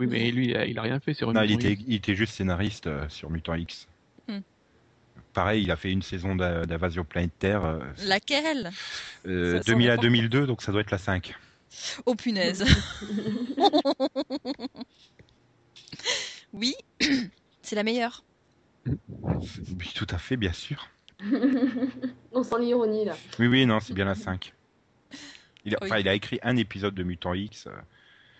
Oui, mais lui, il a, rien fait sur Non, il Mutant était, X. il était juste scénariste euh, sur Mutant X. Hmm. Pareil, il a fait une saison d'Invasion Planète Terre, euh, Laquelle euh, Ça sent 2000 à n'importe 2002, donc ça doit être la 5. Oh punaise. oui, c'est la meilleure. Oui, tout à fait, bien sûr. On sent l'ironie là. Oui, oui, non, c'est bien la 5. Il a, Oui. enfin, il a écrit un épisode de Mutant X, euh,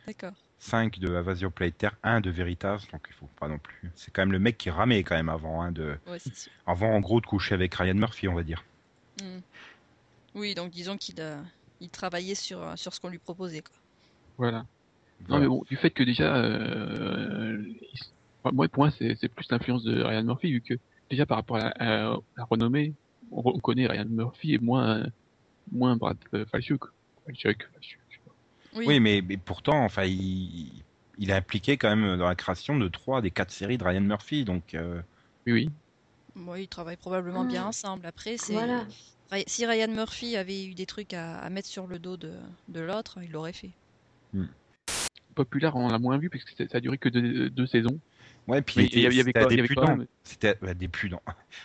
D'accord. 5 de Invasion Planète Terre, 1 de Veritas, donc il faut pas non plus. C'est quand même le mec qui ramait quand même avant, hein, de, Ouais, c'est sûr. avant en gros de coucher avec Ryan Murphy, on va dire. Hmm. Oui, donc disons qu'il a... il travaillait sur, euh, sur ce qu'on lui proposait. Quoi. Voilà. Non, mais bon, du fait que déjà, euh, il- enfin, moi, pour moi, c'est c'est plus l'influence de Ryan Murphy, vu que déjà par rapport à la, à la renommée, on, on connaît Ryan Murphy et moins, moins Brad euh, Falchuk. Oui, Oui, mais, mais pourtant, enfin, il, il est impliqué quand même dans la création de trois des quatre séries de Ryan Murphy, donc euh, Oui, oui. Bon, ils travaillent probablement bien ensemble. Après, c'est Voilà. Ry- si Ryan Murphy avait eu des trucs à, à mettre sur le dos de, de l'autre, il l'aurait fait. Populaire, on l'a moins vu, puisque ça ça a duré que deux, deux saisons. ouais, puis il, y était- avait- c'était débutant. C'était un débutant,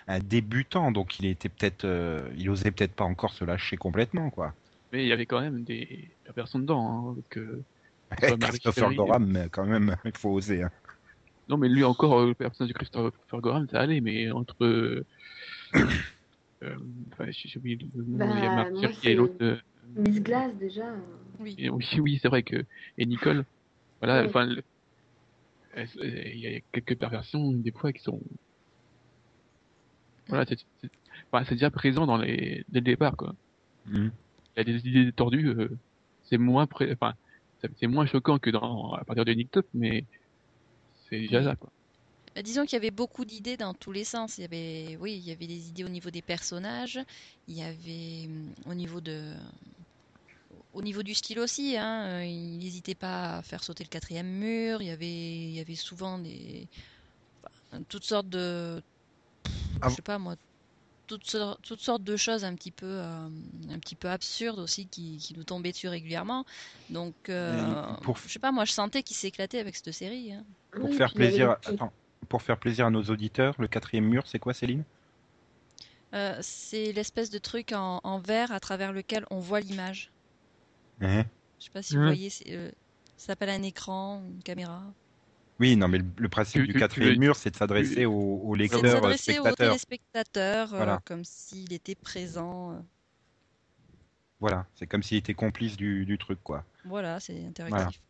un débutant, donc il était peut-être, euh, il osait peut-être pas encore se lâcher complètement, quoi. Mais il y avait quand même des perversions dedans. Hein, que... Christopher. Gorham, mais quand même, il faut oser. hein. Non, mais lui encore, euh, le personnage de Christopher Gorham, ça allait, mais entre. Euh, euh, enfin, j'ai j'ai oublié le nom, Bah, il y a moi, Martyr, c'est- a l'autre. euh, Miss Glass déjà. euh, Oui. et oui, oui, c'est vrai que. Et Nicole, voilà, enfin. euh, Il y a quelques perversions, des fois, qui sont. Voilà, c'est enfin, déjà présent dans les, dès le départ, quoi. Mhm. Il y a des idées tordues, euh, c'est moins pré... enfin, ça- c'est moins choquant que dans, à partir de Nick Top, mais c'est déjà quoi. Bah, disons qu'il y avait beaucoup d'idées dans tous les sens. Il y avait, oui, il y avait des idées au niveau des personnages, il y avait hum, au niveau de, au niveau du style aussi. Hein, euh, il n'hésitait pas à faire sauter le quatrième mur. Il y avait, il y avait souvent des, enfin, toutes sortes de, Ah je sais pas moi, toutes, sor- toutes sortes de choses un petit peu, euh, un petit peu absurdes aussi qui, qui nous tombaient dessus régulièrement. Donc, euh, pour- je sais pas, moi je sentais qu'il s'éclatait avec cette série. hein. Pour oui, faire avait plaisir, attends, pour faire plaisir à nos auditeurs, le quatrième mur, c'est quoi, Céline? Euh, c'est l'espèce de truc en, en verre à travers lequel on voit l'image. Hein? Je sais pas si vous Mhm. voyez, euh, ça s'appelle un écran, une caméra. Oui, non, mais le, le principe Tu- du tu- quatrième tu- mur, c'est de s'adresser aux, aux C'est de lecteurs, euh, s'adresser aux spectateurs. téléspectateurs euh, comme s'il était présent. euh. Voilà, c'est comme s'il était complice du, du truc, quoi. Voilà, c'est interactif.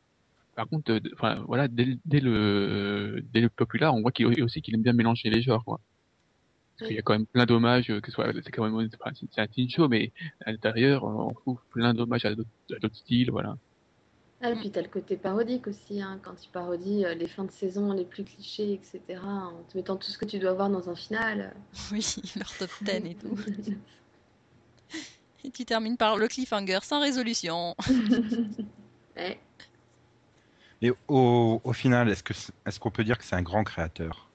Par contre, euh, voilà, dès, le- dès le dès le populaire, on voit qu'il aussi qu'il aime bien mélanger les genres, quoi. Parce qu'il y a quand même plein d'hommages, que ce soit c'est quand même c'est un teen show, mais à l'intérieur, on trouve plein d'hommages à d'autres à d'autres styles, voilà. Ah, et puis t'as le côté parodique aussi, hein, quand tu parodies euh, les fins de saison les plus clichés, etc. En te mettant tout ce que tu dois voir dans un final. Oui, leur top 10 et tout. Et tu termines par le cliffhanger sans résolution. Ouais. Et au, au final, est-ce que c'est- est-ce qu'on peut dire que c'est un grand créateur?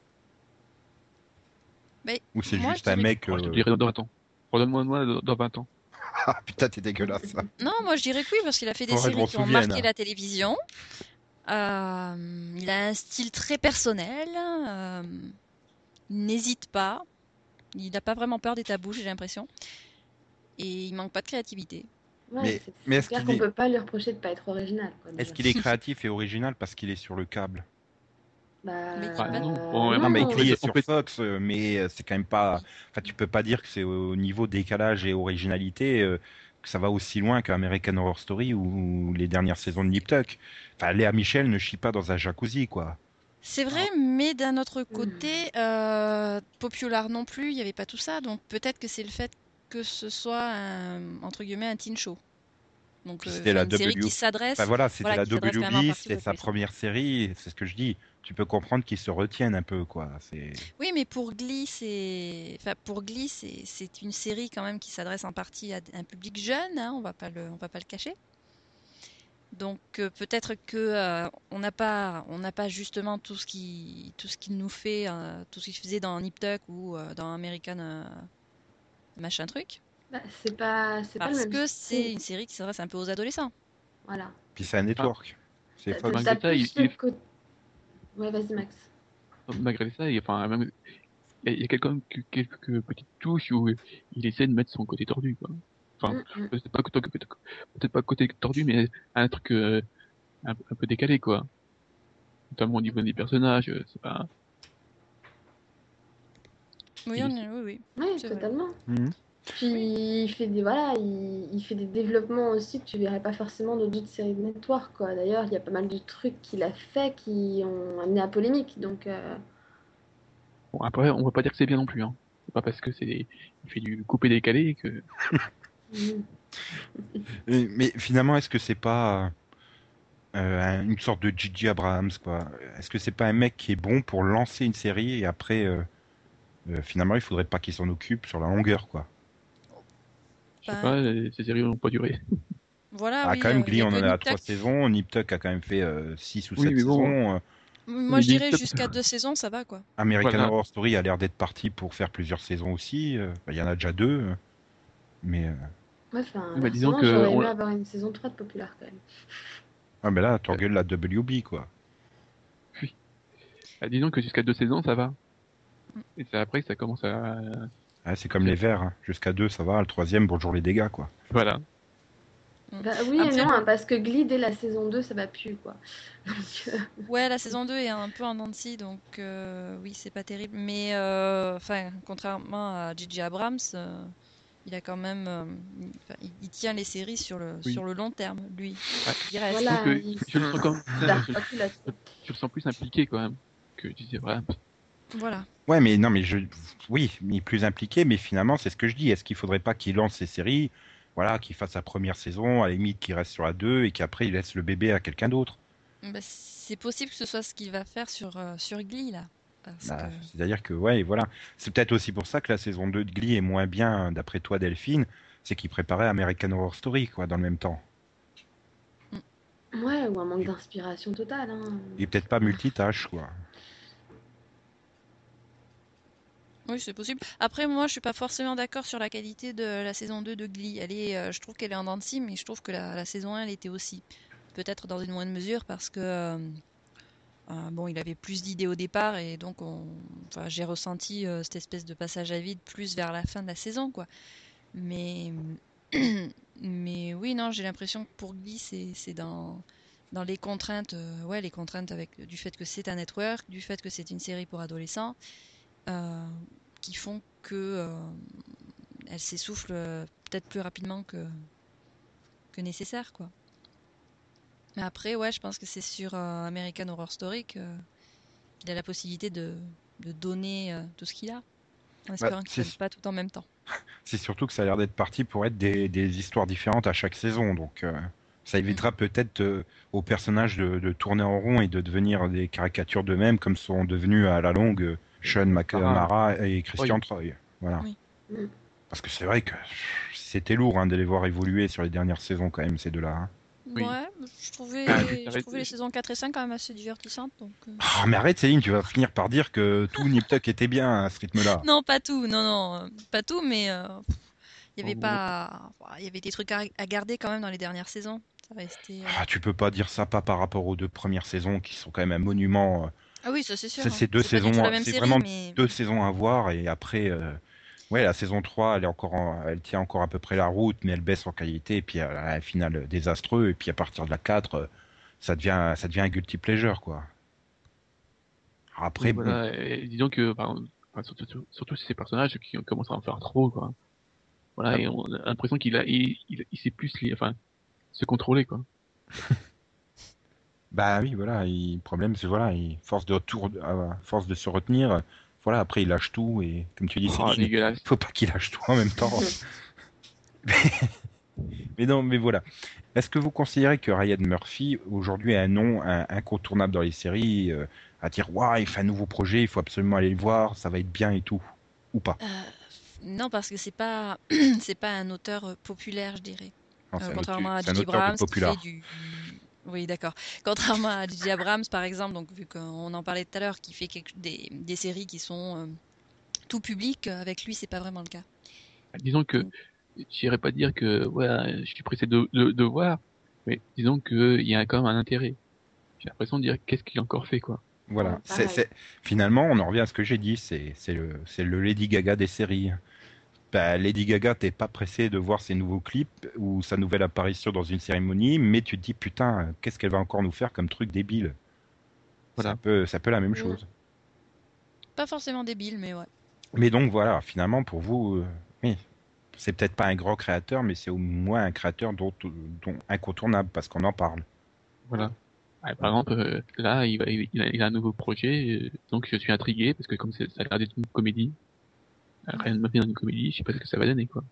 Mais Ou c'est juste un mec Moi, je te euh, dirais dans 20 ans. Redonne-moi moi dans dans 20 ans. Ah putain, t'es dégueulasse. Non, moi je dirais que oui, parce qu'il a fait des Faudrait séries qui ont marqué la télévision. Euh, il a un style très personnel. euh, il n'hésite pas. Il n'a pas vraiment peur des tabous, j'ai l'impression. Et il manque pas de créativité. Ouais, Mais- c'est mais est-ce clair qu'il qu'on est- peut pas lui reprocher de pas être original. quoi, Est-ce qu'il est créatif et original parce qu'il est sur le câble? Bah, Mais Ah, non. Bon, ouais, Non, mais on sur peut- Fox, euh, mais euh, c'est quand même pas. Enfin, tu peux pas dire que c'est au niveau décalage et originalité euh, que ça va aussi loin qu'American Horror Story ou les dernières saisons de Nip Tuck. Enfin, Léa Michel ne chie pas dans un jacuzzi, quoi. C'est vrai, mais d'un autre côté, euh, Popular non plus, il n'y avait pas tout ça. Donc peut-être que c'est le fait que ce soit un, entre guillemets un teen show. Donc euh, c'était la une série qui s'adresse. Enfin voilà, c'était Voilà, la WB, c'était sa première série, c'est ce que je dis. Tu peux comprendre qu'ils se retiennent un peu, quoi. C'est. Oui, mais pour Glee, c'est, enfin pour Glee, c'est c'est une série quand même qui s'adresse en partie à un public jeune. Hein, on va pas le, on va pas le cacher. Donc euh, peut-être que euh, on n'a pas, on n'a pas justement tout ce qui, tout ce qu'il nous fait, euh, tout ce qu'il faisait dans Nip Tuck ou euh, dans American euh, machin truc. bah, c'est pas, c'est pas le Parce même que style. c'est une série qui s'adresse un peu aux adolescents. Voilà. Puis c'est un network. C'est plus il- le il- côté- Ouais, vas-y Max. Malgré ça, il, enfin, même, il y a- y a quelques, petites touches où il essaie de mettre son côté tordu, quoi. Enfin, Mm, mm. peut-être pas, côté- peut-être pas côté tordu, mais un truc euh, un, un peu décalé, quoi. Notamment au niveau des personnages, euh, c'est pas. Oui, on est- oui, oui. Totalement. Puis il fait des voilà, il, il fait des développements aussi que tu verrais pas forcément dans d'autres séries de network quoi. D'ailleurs, il y a pas mal de trucs qu'il a fait qui ont amené à polémique. Donc euh, Bon, après, on va pas dire que c'est bien non plus, hein. C'est pas parce que c'est, il fait du coupé décalé que. Mais finalement, est-ce que c'est pas euh, un- une sorte de Gigi Abrahams, quoi? Est-ce que c'est pas un mec qui est bon pour lancer une série et après, euh, euh, finalement, il faudrait pas qu'il s'en occupe sur la longueur, quoi? Je sais pas, euh, ces séries n'ont pas duré. Voilà, Ah, oui, quand même, euh, Glee, a on en Nip trois saisons. Nip Tuck a quand même fait 6 ou Oui, 7 mais bon. saisons. euh, Moi, Mais je dirais jusqu'à deux saisons, ça va quoi. American Voilà. Horror Story a l'air d'être parti pour faire plusieurs saisons aussi. euh, Il y en a déjà deux. euh, Mais euh, Ouais, enfin, Bah, disons que j'aurais aimé avoir une saison 3 de Populaire quand même. ah, mais là, t'engueules la WB, quoi. Bah, disons que jusqu'à deux saisons, ça va. Mm. Et c'est après que ça commence à. Ah, c'est comme les verts. hein. Jusqu'à deux, ça va. Le troisième, bonjour les dégâts, quoi. Voilà. Bah, oui Après- et non, hein, parce que Glee dès la saison 2 ça va plus quoi. Donc, euh, Ouais, la saison 2 est un peu en scie, donc euh, oui, c'est pas terrible. Mais euh, enfin, contrairement à J.J. Abrams, euh, il a quand même, euh, il, tient les séries sur le Oui. sur le long terme, lui. Ouais. Il reste. Voilà. Donc, euh, il- je le sens quand même. le plus impliqué quand même que tu disais voilà. Ouais, mais non, mais je, oui, il est plus impliqué, mais finalement, c'est ce que je dis. Est-ce qu'il faudrait pas qu'il lance ses séries, voilà, qu'il fasse sa première saison, à la limite qu'il reste sur la 2 et qu'après il laisse le bébé à quelqu'un d'autre? Bah, c'est possible que ce soit ce qu'il va faire sur euh, sur Glee là. Bah, que- C'est-à-dire que, ouais, voilà. C'est peut-être aussi pour ça que la saison 2 de Glee est moins bien, d'après toi, Delphine. C'est qu'il préparait American Horror Story, quoi, dans le même temps. Ouais, ou un manque d'inspiration totale. Hein. Il est peut-être pas multitâche, quoi. Oui, c'est possible. Après, moi, je suis pas forcément d'accord sur la qualité de la saison 2 de Glee. Elle est, euh, je trouve qu'elle est en dents de scie, mais je trouve que la, saison 1, elle était aussi. Peut-être dans une moindre mesure parce que, euh, euh, bon, il avait plus d'idées au départ et donc j'ai ressenti cette espèce de passage à vide plus vers la fin de la saison, quoi. Mais, mais oui, non, j'ai l'impression que pour Glee, c'est, dans, dans les contraintes, ouais, les contraintes avec du fait que c'est un network, du fait que c'est une série pour adolescents. Euh, qui font que euh, elle s'essouffle euh, peut-être plus rapidement que, que nécessaire quoi. Mais après ouais je pense que c'est sur euh, American Horror Story qu'il a la possibilité de, de donner euh, tout ce qu'il a en espérant qu'il ne pas tout en même temps. C'est surtout que ça a l'air d'être parti pour être des, des histoires différentes à chaque saison. Donc, ça évitera peut-être aux personnages de, de tourner en rond et de devenir des caricatures d'eux-mêmes, comme sont devenus à la longue euh, Sean McNamara et Christian Oui. Troy. Voilà. Oui. Parce que c'est vrai que c'était lourd hein, de les voir évoluer sur les dernières saisons, quand même, ces deux-là. hein. Oui. Ouais, je trouvais, Ah, je arrête. trouvais les saisons 4 et 5 quand même assez divertissantes. Donc, euh. Ah, mais arrête, Céline, tu vas finir par dire que tout Nip Tuck était bien à ce rythme-là. Non, pas tout, non, non, euh, pas tout, mais euh, il y avait Oh. pas, il y avait des trucs à, à garder quand même dans les dernières saisons. Ça restait. euh, Ah, tu peux pas dire ça pas par rapport aux deux premières saisons qui sont quand même un monument euh, Ah oui, ça c'est sûr. Ça, hein. c'est deux saisons, la même c'est série, vraiment mais... deux saisons à voir et après euh, ouais la saison 3 elle est encore en- elle tient encore à peu près la route mais elle baisse en qualité et puis elle a un final désastreux et puis à partir de la 4 euh, ça devient ça devient un guilty pleasure quoi. Après bon, voilà, et disons que, enfin, surtout, surtout- surtout ces personnages qui commencent à en faire trop, quoi. Voilà, et on a l'impression qu'il a, il, il, il sait plus, les, enfin, se contrôler, quoi. bah oui voilà, il- le problème c'est voilà, il force de retour à force de se retenir, euh, voilà après il lâche tout et comme tu dis Oh, dégueulasse. faut pas qu'il lâche tout en même temps. mais non, mais voilà. Est-ce que vous considérez que Ryan Murphy aujourd'hui a un nom un- incontournable dans les séries, euh, à dire waouh, il fait un nouveau projet, il faut absolument aller le voir, ça va être bien et tout, ou pas? Euh, non, parce que c'est pas c'est pas un auteur euh, populaire, je dirais. Non, Euh, contrairement à auteur- J.J. Abrams qui fait du oui d'accord contrairement à J.J. Abrams par exemple donc vu qu'on en parlait tout à l'heure qui fait quelque- des, des séries qui sont euh, tout public euh, avec lui c'est pas vraiment le cas Disons que, j'irais pas dire que, ouais, je suis pressé de, de, de voir, mais disons que il y a quand même un intérêt. J'ai l'impression de dire qu'est-ce qu'il a encore fait, quoi. Voilà. Ouais, C'est, pareil. c'est- Finalement, on en revient à ce que j'ai dit, c'est, c'est, le, c'est le Lady Gaga des séries. Bah, Lady Gaga, t'es pas pressé de voir ses nouveaux clips ou sa nouvelle apparition dans une cérémonie, mais tu te dis putain, qu'est-ce qu'elle va encore nous faire comme truc débile? Voilà. c'est un peu la même chose. pas forcément débile mais ouais Mais donc voilà, finalement, pour vous, euh, oui, c'est peut-être pas un grand créateur, mais c'est au moins un créateur dont, dont incontournable parce qu'on en parle. Voilà. Ouais, par exemple, euh, là, il, va, il, a, il a un nouveau projet, euh, donc je suis intrigué parce que comme ça a l'air d'être une comédie, rien de dans une comédie, je sais pas ce que ça va donner, quoi.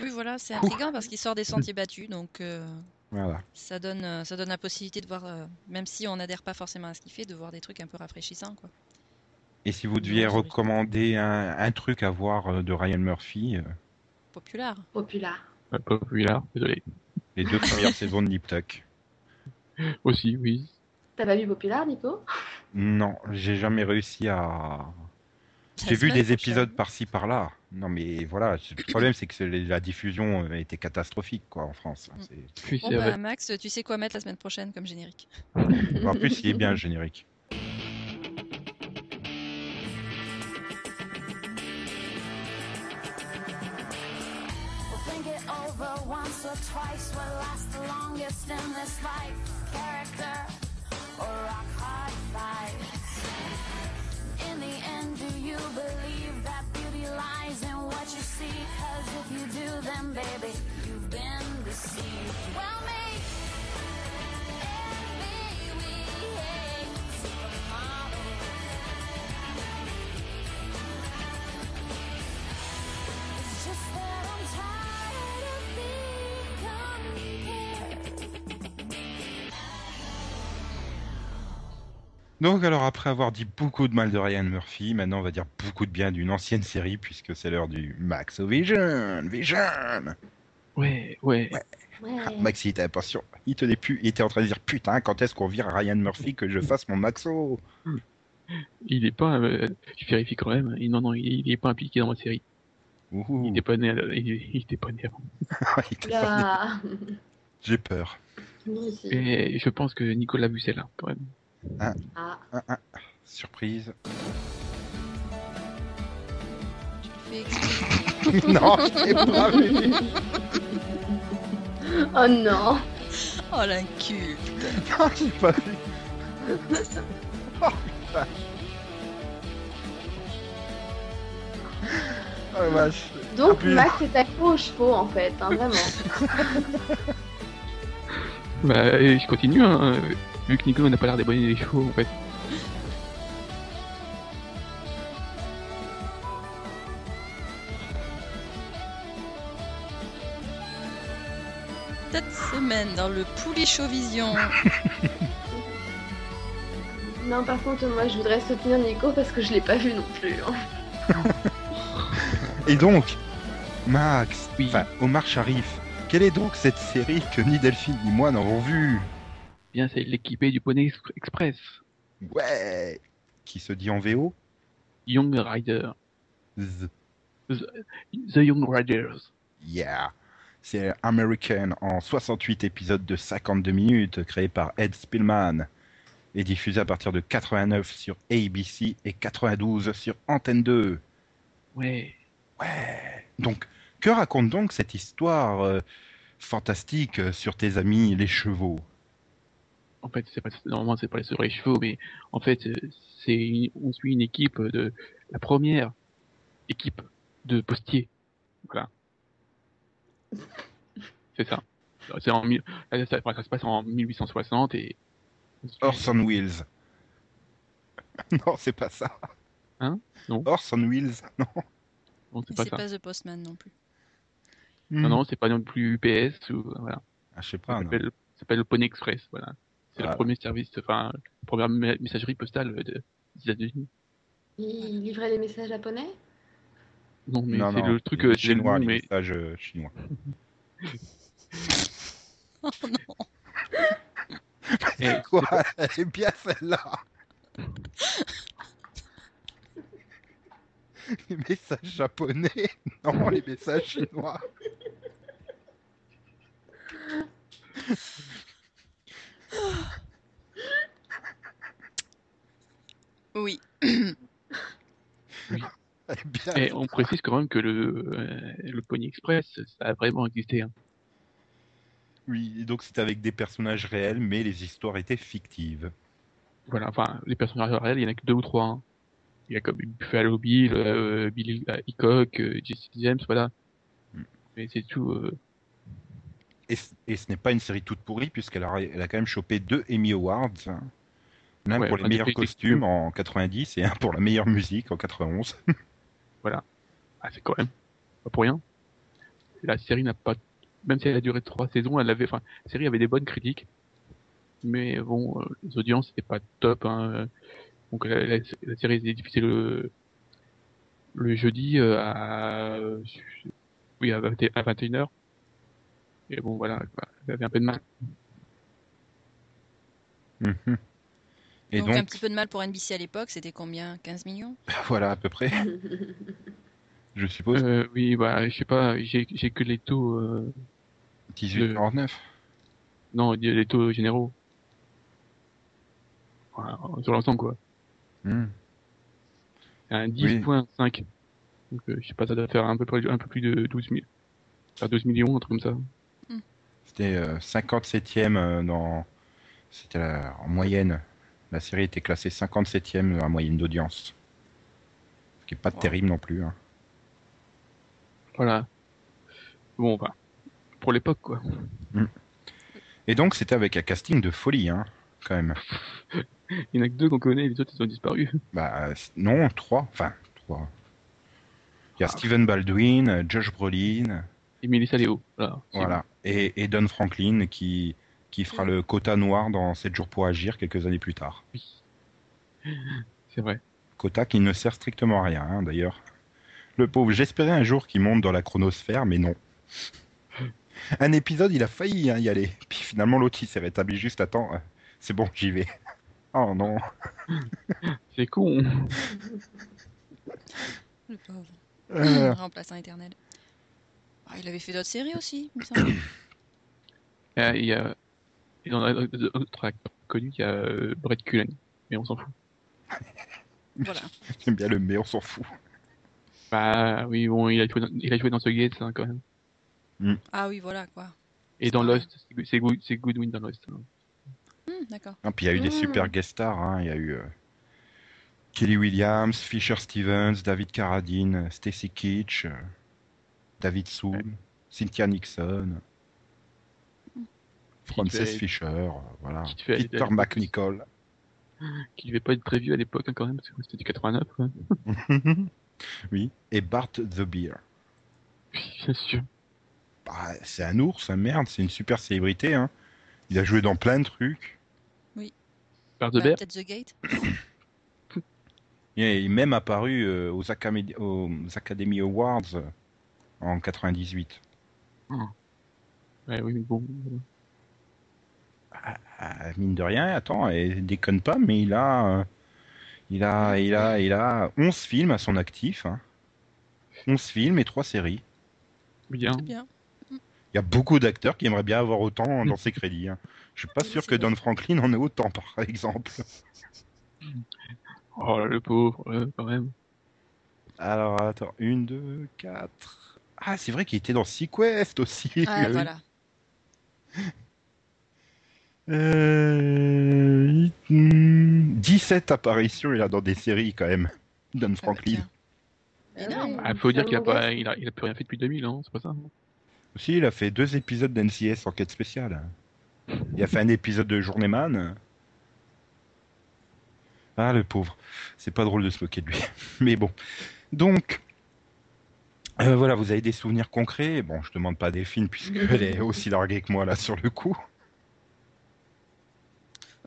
oui voilà c'est intriguant parce qu'il sort des sentiers battus donc euh, Voilà. ça donne euh, ça donne la possibilité de voir euh, même si on n'adhère pas forcément à ce qu'il fait de voir des trucs un peu rafraîchissants quoi Et si vous deviez recommander un, un truc à voir de Ryan Murphy, euh, populaire Populaire. Euh, Pas populaire, désolé. les deux premières saisons de Nip Tuck. Aussi, oui. T'as pas vu Populaire, Nico? Non, j'ai jamais réussi à. J'ai vu des épisodes par-ci par-là. Non, mais voilà, le problème c'est que la diffusion euh, était catastrophique quoi en France. Bon bah. Max, tu sais quoi mettre la semaine prochaine comme générique? En plus, il est bien le générique. Do you believe that beauty lies in what you see? Cause if you do, then baby, you've been deceived. Well, me Donc alors après avoir dit beaucoup de mal de Ryan Murphy, maintenant on va dire beaucoup de bien d'une ancienne série puisque c'est l'heure du Max Vision, Vision. Ouais, ouais. Ouais. Ah, Max il était impatient, il tenait plus, il était en train de dire putain quand est-ce qu'on vire Ryan Murphy que je fasse mon Maxo? Il est pas, euh, je vérifie quand même. Il- non, non, il, il est pas impliqué dans la série. Ouhou. Il était pas né, à- il, il était pas né avant. J'ai peur. Et je pense que Nicolas celle-là, quand même. Ah. Ah, ah. Surprise. tu le fais exprès. non, je pas vu. Oh non. oh l'inculte Non, je l'ai pas vu. Oh putain. Oh vache. Donc Ah, Max est accro aux chevaux en fait, hein, vraiment. Bah, et je continue, hein, vu que Nico n'a pas l'air d'abonner les chevaux, en fait. cette semaine dans le Poulichot Vision Non, par contre, moi je voudrais soutenir Nico parce que je l'ai pas vu non plus. hein. Et donc, Max, Oui. enfin Omar Sharif, quelle est donc cette série que ni Delphine ni moi n'avons vue? Bien, c'est l'équipé du Poney Ex- Express. Ouais Qui se dit en VO Young Rider. Z. The Young Riders. Yeah C'est American en 68 épisodes de 52 minutes, créé par Ed Spillman. et diffusé à partir de 89 sur ABC et 92 sur Antenne 2. Ouais. Ouais. Donc, que raconte donc cette histoire euh, fantastique euh, sur tes amis les chevaux? En fait, c'est pas normalement c'est pas les sur les chevaux, mais en fait euh, c'est on suit une équipe de la première équipe de postiers. Voilà. C'est ça. C'est en ça, enfin, ça se passe en 1860 et Horse on Wheels. non, c'est pas ça. Hein? Non. Horse on Wheels. Non. non, c'est pas c'est ça. pas The Postman non plus. Non, non, c'est pas non plus UPS ou voilà. Ah, je sais Ça pas. ça s'appelle le Pony Express, voilà. C'est Ah. le premier service, enfin, la première me- messagerie postale de- des États-Unis. Il livrait les messages japonais? Non, mais c'est le truc les euh, c'est le chinois, les mais messages euh, chinois. Oh non. Eh, Quoi? Elle est bien celle-là. les messages japonais? Non, les messages chinois. Oui. Bien. Et on précise quand même que le, euh, le Pony Express, ça a vraiment existé. Hein. Oui, et donc c'était avec des personnages réels, mais les histoires étaient fictives. Voilà, enfin, les personnages réels, il y en a que deux ou trois. hein. Il y a comme Buffalo Bill, euh, Billy euh, Hickok, euh, Jesse James, voilà. Mm. Mais c'est tout. Euh, Et, ce n'est pas une série toute pourrie, puisqu'elle a, elle a quand même chopé deux Emmy Awards. L'un Ouais, pour les meilleurs costumes en 90 et un pour la meilleure musique en 91. Ah, c'est quand même pas pour rien. La série n'a pas, même si elle a duré trois saisons, elle avait, enfin, la série avait des bonnes critiques, mais bon, euh, les audiences c'était pas top. Hein. Donc la, la- la série est diffusée le le jeudi euh, à oui à 21 à 21h. Et bon voilà, quoi, elle avait un peu de mal. Mhm. Et donc, donc, un petit peu de mal pour NBC à l'époque, c'était combien? 15 millions? Voilà à peu près, je suppose, Euh, oui, bah je sais pas, j'ai que les taux, euh, 18,49. non les taux généraux. Voilà, sur l'ensemble quoi. Hmm. un 10.5. Donc, euh, je sais pas, ça doit faire un peu, près- un peu plus de 12 000. Enfin, 12 millions, un truc comme ça. C'était euh, 57e euh, dans. C'était en moyenne. La série était classée 57e en moyenne d'audience. Ce qui est pas Wow. terrible non plus. hein. Voilà. Bon, bah, pour l'époque, quoi. Et donc c'était avec un casting de folie, hein, quand même. Il y en a que deux qu'on connaît, les autres, ils ont disparu. Bah euh, non, trois. Enfin, trois. Il y a Ah. Steven Baldwin, euh, Josh Brolin, Et Melissa Léo. Voilà. Et, et Don Franklin qui qui fera le quota noir dans 7 jours pour agir quelques années plus tard. bon. C'est vrai. Quota qui ne sert strictement à rien, hein, d'ailleurs. Le pauvre, j'espérais un jour qu'il monte dans la chronosphère, mais non. Un épisode, il a failli hein, y aller. Puis finalement, l'autre, il s'est rétabli juste à temps. Euh, C'est bon, j'y vais. Oh non. C'est con. Le pauvre. Euh, Remplaçant éternel. Ah, il avait fait d'autres séries aussi, il me semble. Euh, Il y a, et dans d'autres acteurs connus, il y a euh, Brett Cullen. Mais on s'en fout. voilà. J'aime bien le mais, on s'en fout. Bah, oui, bon, il a joué dans, il a joué dans ce Gates, hein, quand même. Ah oui, voilà quoi. Et dans. Lost, c'est- c'est Good, c'est Goodwin dans Lost. hein. Hmm, D'accord. Ah, puis il y a eu des Mm. super guest stars. hein. Il y a eu euh, Kelly Williams, Fisher Stevens, David Carradine, Stacy Keach, euh, David Soul, Ouais. Cynthia Nixon, Frances fait- Fisher, voilà. Peter McNichol. Qui devait pas être prévu à l'époque, hein, quand même, parce que c'était du 89, quoi. oui. Et Bart the Beer. Bien sûr. Bah, c'est un ours, un merde, c'est une super célébrité. Hein. Il a joué dans plein de trucs. Par Bah, de Bear. The Gate. Il est même apparu euh, aux, Academy, aux Academy Awards euh, en 98. Ouais, oui, mais bon. euh, Ah, mine de rien, attends, et déconne pas, mais il a, euh, il a, il a, il a 11 films à son actif. Hein. 11 films et 3 séries. Bien. Bien. Il y a beaucoup d'acteurs qui aimeraient bien avoir autant dans ses crédits. Hein. Je suis pas sûr que. Don Franklin en ait autant, par exemple. Oh là, le pauvre, euh, quand même. Alors, attends, une, deux, quatre. Ah, c'est vrai qu'il était dans Sequest aussi. Ah, voilà. Euh, hmm, 17 apparitions, il a dans des séries quand même. Don Ah bah Franklin. Énorme. Ah, faut dire qu'il a pas, il a, il a plus rien fait depuis 2000 ans, c'est pas ça Aussi, il a fait deux épisodes d'NCS enquête spéciale. Il a fait un épisode de Journeyman. Ah, le pauvre. C'est pas drôle de se moquer de lui. Mais bon. Donc, euh, voilà, vous avez des souvenirs concrets? Bon, je demande pas des films puisqu'elle est aussi larguée que moi là sur le coup.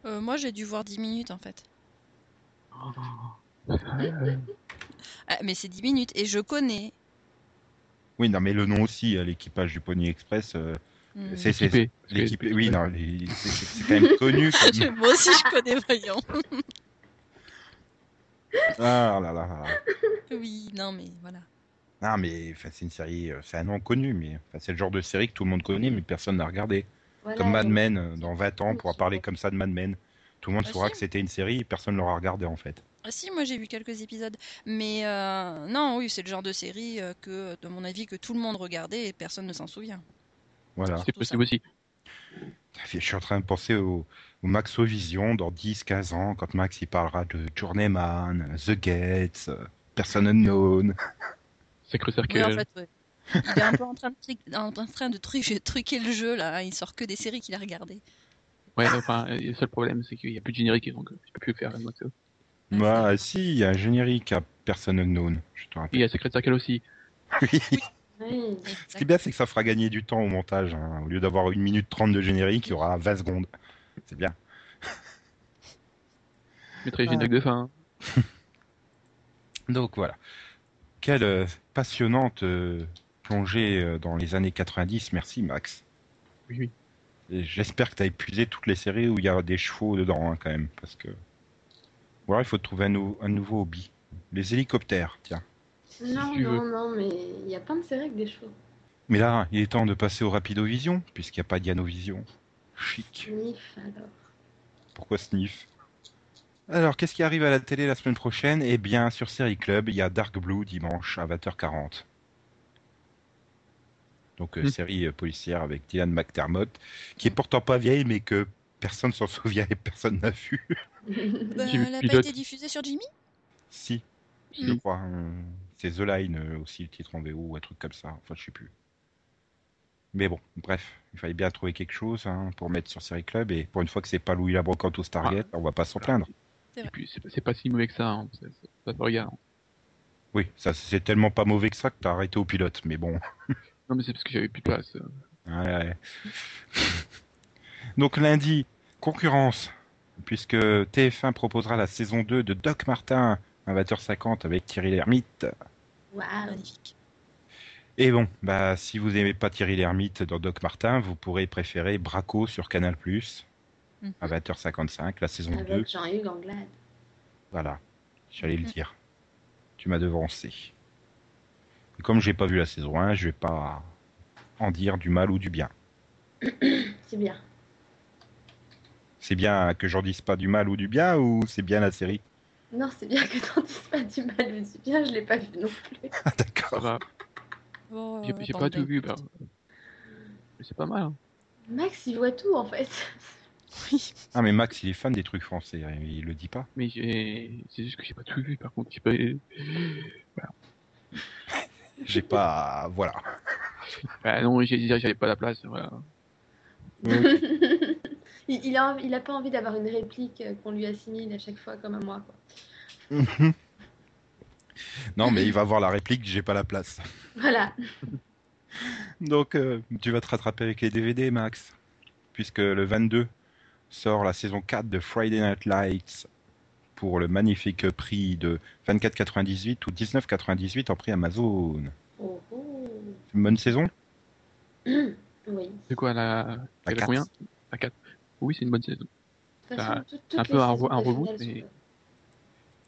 Euh, moi, j'ai dû voir 10 minutes en fait. Ah, mais c'est 10 minutes et je connais. Oui, non, mais le nom aussi, euh, l'équipage du Pony Express. euh, Hmm. c'est l'équipe. Oui, non, c'est quand même connu. comme- Moi aussi, je connais, voyons. Ah là. là. Oui, non, mais voilà. Ah, mais enfin, c'est une série, euh, c'est un nom connu, mais c'est le genre de série que tout le monde connaît, mais personne n'a regardé. Voilà, Comme Mad Men, euh, dans 20 ans, on pourra parler comme ça de Mad Men. Tout le monde Ah, saura si. que c'était une série et personne ne l'aura regardé en fait. Ah si, moi j'ai vu quelques épisodes. Mais euh, non, oui, c'est le genre de série que, de mon avis, que tout le monde regardait et personne ne s'en souvient. Voilà. C'est possible aussi. Je suis en train de penser au, au Maxovision dans 10-15 ans, quand Max il parlera de Journeyman, The Gates, Person Unknown. Sacré cercle. Oui, en fait, ouais. Il est un peu en train de, tri- en train de tru- truquer le jeu là. Il sort que des séries qu'il a regardées. Ouais, enfin, euh, le seul problème, c'est qu'il n'y a plus de générique, donc euh, je peux plus faire moi, ça. Bah, si, il y a un générique à Person Unknown, je te Et il y a Secret Circle aussi. Oui. Oui. Ce qui est bien, c'est que ça fera gagner du temps au montage. hein. Au lieu d'avoir une minute 30 de générique, il y aura 20 secondes. C'est bien. Je mettrai Ah. générique de fin. hein. Donc voilà. Quelle euh, passionnante euh, plongée euh, dans les années 90. Merci Max. Oui, oui. Et J'espère que tu as épuisé toutes les séries où il y a des chevaux dedans hein, quand même. Parce que. Ou alors il faut trouver un, nou- un nouveau hobby. Les hélicoptères, tiens. Non, non, veux. non, mais il y a plein de séries avec des chevaux. Mais là, il est temps de passer au Rapidovision, puisqu'il n'y a pas Dianovision. Chic. Nif, alors. Pourquoi Sniff? Alors, qu'est-ce qui arrive à la télé la semaine prochaine? Eh bien, sur Série Club, il y a Dark Blue dimanche à 20h40. Donc, euh, Hmm. série euh, policière avec Dylan McDermott, qui est pourtant pas vieille, mais que personne s'en souvient et personne n'a vu. Bah, vu elle n'a pas pilote. été diffusée sur Jimmy? Si, je Hmm. crois. euh, c'est The Line euh, aussi, le titre en VO, ou un truc comme ça. Enfin, je sais plus. Mais bon, bref, il fallait bien trouver quelque chose hein, pour mettre sur Série Club, et pour une fois que c'est pas Louis Labrocante au Stargate, on va pas s'en plaindre. C'est Et vrai. puis, c'est pas- c'est pas si mauvais que ça. Hein. Ça, ça, ça se regarde. Oui, ça c'est tellement pas mauvais que ça que t'as arrêté au pilote, mais bon. Non, mais c'est parce que j'avais plus de place. Ouais, ouais. Donc lundi, concurrence, puisque TF1 proposera la saison 2 de Doc Martin à 20h50 avec Thierry Lhermitte. Waouh. Magnifique. Et bon, bah si vous aimez pas Thierry Lhermitte dans Doc Martin, vous pourrez préférer Braco sur Canal+, Mhm. à 20h55, la saison 2. Avec Jean-Hugues Anglade. Voilà, j'allais le Mhm. dire. Tu m'as devancé. Et comme j'ai pas vu la saison 1, je vais pas en dire du mal ou du bien. C'est bien. C'est bien que j'en dise pas du mal ou du bien ou c'est bien la série? Non, c'est bien que t'en dises pas du mal ou du bien, je l'ai pas vu non plus. Ah Ça d'accord. va. Oh, J'ai pas tout vu. Mais c'est pas mal. Hein. Max, il voit tout en fait. Oui. Ah mais Max il est fan des trucs français, hein, il le dit pas. Mais c'est juste que j'ai pas tout vu. Par contre, j'ai pas. J'ai pas... Voilà. Bah non, j'ai dit j'avais pas la place. Voilà. il, il a, il a pas envie d'avoir une réplique euh, qu'on lui assimile à chaque fois comme à moi. Quoi. non mais il va avoir la réplique, j'ai pas la place. Voilà. Donc euh, tu vas te rattraper avec les DVD Max, puisque le 22 sort la saison 4 de Friday Night Lights pour le magnifique prix de 24,98 ou 19,98 en prix Amazon. Oh, oh. C'est une bonne saison? Oui. C'est quoi la. La combien? La 4. Oui, c'est une bonne saison. Façon, tout- un peu un re- reboot, mais-.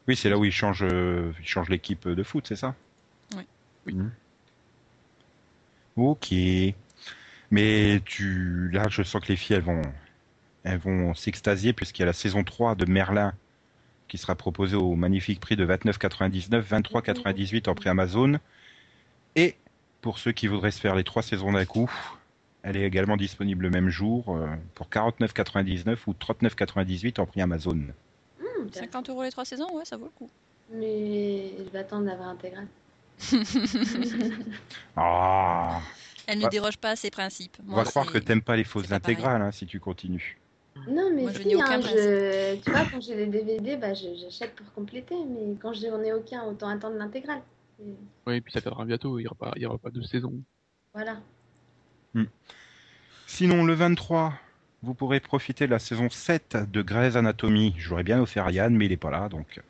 Oui, c'est là où il change, euh, il change l'équipe de foot, c'est ça? Oui. Oui. Mhm. Ok. Mais tu, là, je sens que les filles, elles vont, elles vont s'extasier puisqu'il y a la saison 3 de Merlin qui sera proposée au magnifique prix de 29,99, 23,98 en prix Amazon. Et pour ceux qui voudraient se faire les trois saisons d'un coup, elle est également disponible le même jour euh, pour 49,99 ou 39,98 en prix Amazon. Hum, intéressant. 50 euros les trois saisons, ouais, ça vaut le coup. Mais je vais attendre d'avoir intégrale. Ah, Elle ne déroge pas à ses principes. on va croire que t'aimes pas les fausses intégrales hein, si tu continues. Non, mais Moi, je si, n'ai aucun hein, je... tu vois, quand j'ai les DVD, bah, je- j'achète pour compléter, mais quand j'en ai aucun, autant attendre l'intégrale. Et Oui, puis ça t'attendra bientôt, il n'y aura pas, il y aura pas de saison. Voilà. Sinon, le 23, vous pourrez profiter de la saison 7 de Grey's Anatomy. Je l'aurais bien offert à Yann, mais il n'est pas là, donc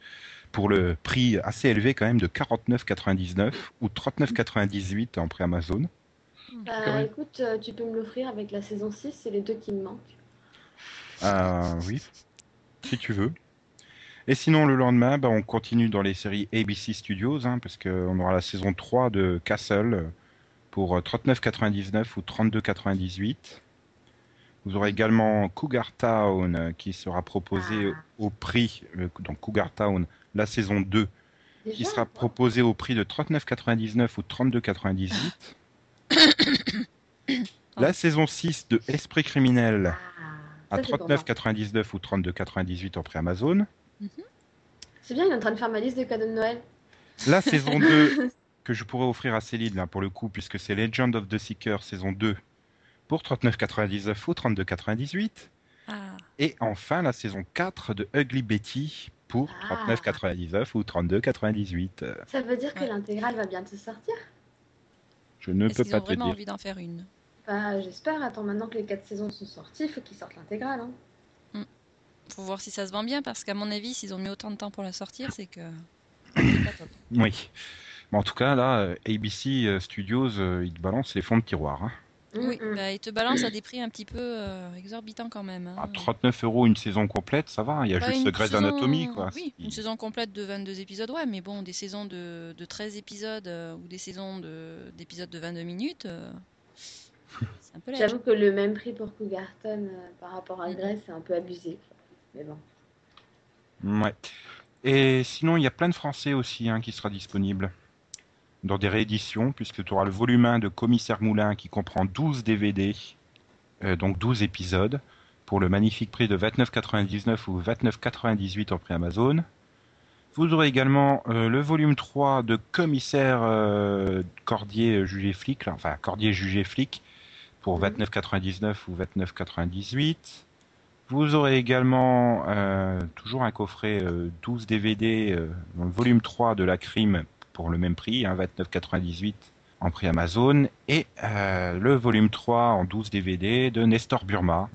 pour le prix assez élevé quand même de 49,99 ou 39,98 en prix Amazon. Bah écoute, euh, tu peux me l'offrir avec la saison 6, c'est les deux qui me manquent. Euh, oui, si tu veux. Et sinon, le lendemain, bah, on continue dans les séries ABC Studios, hein, parce qu'on aura la saison 3 de Castle pour euh, 39,99 ou 32,98. Vous aurez également Cougar Town euh, qui sera proposé Ah. au prix, euh, donc Cougar Town, la saison 2, qui sera proposé au prix de 39,99 ou 32,98. la saison 6 de Esprit criminel Ah, à ça, c'est pour moi. 39,99 ou 32,98 en prix Amazon. C'est bien, il est en train de faire ma liste de cadeaux de Noël. La saison 2 que je pourrais offrir à Céline là pour le coup puisque c'est Legend of the Seeker saison 2 pour 39,99 ou 32,98 Ah, et enfin la saison 4 de Ugly Betty pour Ah. 39,99 ou 32,98. Euh, Ça veut dire que Ouais. l'intégrale va bientôt sortir? Je ne Est-ce peux pas te vraiment dire. envie d'en faire une? Bah j'espère, attends, maintenant que les 4 saisons sont sorties, il faut qu'ils sortent l'intégrale. Hein. Faut voir si ça se vend bien, parce qu'à mon avis, s'ils ont mis autant de temps pour la sortir, c'est que c'est pas top. Oui. Mais en tout cas là euh, ABC euh, Studios euh, ils te balancent les fonds de tiroir. hein. Oui, Mm, mm. bah, ils te balancent à des prix un petit peu euh, exorbitants quand même. hein. À 39 euros une saison complète ça va. Il y a Bah, juste une Grey's saison- Anatomy quoi. Oui, une saison complète de 22 épisodes, ouais, mais bon, des saisons de, de 13 épisodes euh, ou des saisons de- d'épisodes de, 22 minutes, euh, c'est un peu léger. J'avoue que le même prix pour Cougarton euh, par rapport à Mm. Grèce, c'est un peu abusé. Mais bon. Ouais. Et sinon, il y a plein de français aussi hein, qui sera disponible dans des rééditions, puisque tu auras le volume 1 de Commissaire Moulin qui comprend 12 DVD, euh, donc 12 épisodes, pour le magnifique prix de 29,99 ou 29,98 en prix Amazon. Vous aurez également euh, le volume 3 de Commissaire euh, Cordier jugé flic, là, enfin Cordier jugé flic, pour Mhm. 29,99 ou 29,98. Vous aurez également euh, toujours un coffret euh, 12 DVD euh, dans le volume 3 de la crime pour le même prix, hein, 29,98 en prix Amazon, et euh, le volume 3 en 12 DVD de Nestor Burma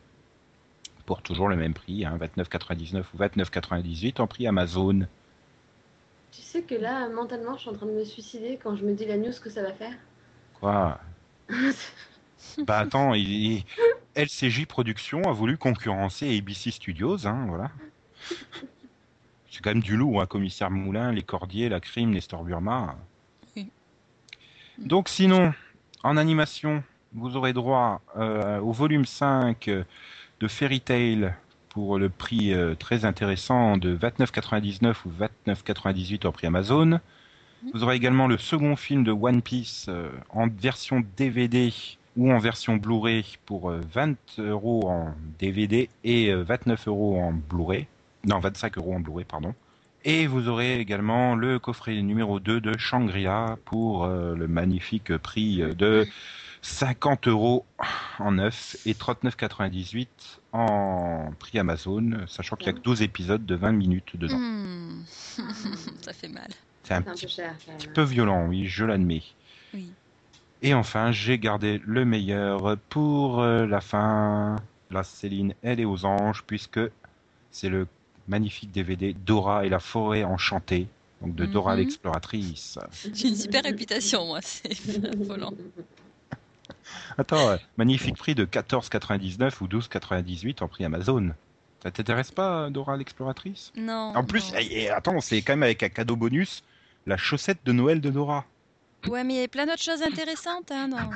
pour toujours le même prix, hein, 29,99 ou 29,98 en prix Amazon. Tu sais que là, mentalement, je suis en train de me suicider quand je me dis la news que ça va faire. Quoi? Bah attends, il, il- LCJ Productions a voulu concurrencer ABC Studios, hein, voilà. C'est quand même du loup, hein, commissaire Moulin, les Cordiers, la Crime, Nestor Burma. Oui. Donc sinon, en animation, vous aurez droit euh, au volume 5 de Fairy Tail pour le prix euh, très intéressant de 29,99 ou 29,98 en prix Amazon. Vous aurez également le second film de One Piece euh, en version DVD ou en version Blu-ray pour euh, 20 euros en DVD et euh, 29 euros en Blu-ray. Non, 25 euros en Blu-ray, pardon. Et vous aurez également le coffret numéro 2 de Shangri-La pour euh, le magnifique prix euh, de 50 euros en neuf et 39,98 en prix Amazon, sachant qu'il n'y a que 12 épisodes de 20 minutes dedans. Hmm. ça fait mal. C'est un C'est un petit peu cher. petit peu violent, oui, je l'admets. Oui. Et enfin, j'ai gardé le meilleur pour euh, la fin. La Céline, elle est aux anges, puisque c'est le magnifique DVD Dora et la forêt enchantée, donc de Dora Mhm. l'exploratrice. J'ai une super réputation, moi, c'est affolant. Attends, euh, magnifique prix de 14,99 ou 12,98 en prix Amazon. Ça t'intéresse pas, Dora l'exploratrice? Non. En plus, non. eh, eh, attends, c'est quand même avec un cadeau bonus, la chaussette de Noël de Dora. Ouais, mais il y avait plein d'autres choses intéressantes hein, dans,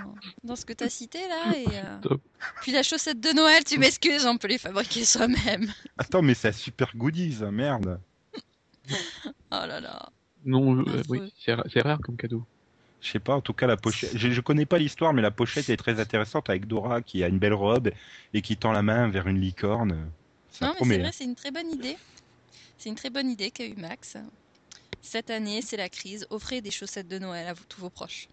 dans ce que tu as cité là. Et, euh. Puis la chaussette de Noël, tu m'excuses, on peut les fabriquer soi-même. Attends, mais c'est un super goodies, hein, merde. Oh là là. Non, euh, oui, c'est ra- c'est rare comme cadeau. Je sais pas, en tout cas la pochette. Je, je connais pas l'histoire, mais la pochette est très intéressante avec Dora qui a une belle robe et qui tend la main vers une licorne. Ça Non, mais c'est hein. vrai, c'est une très bonne idée. C'est une très bonne idée qu'a eu Max. Cette année, c'est la crise. Offrez des chaussettes de Noël à tous vos proches.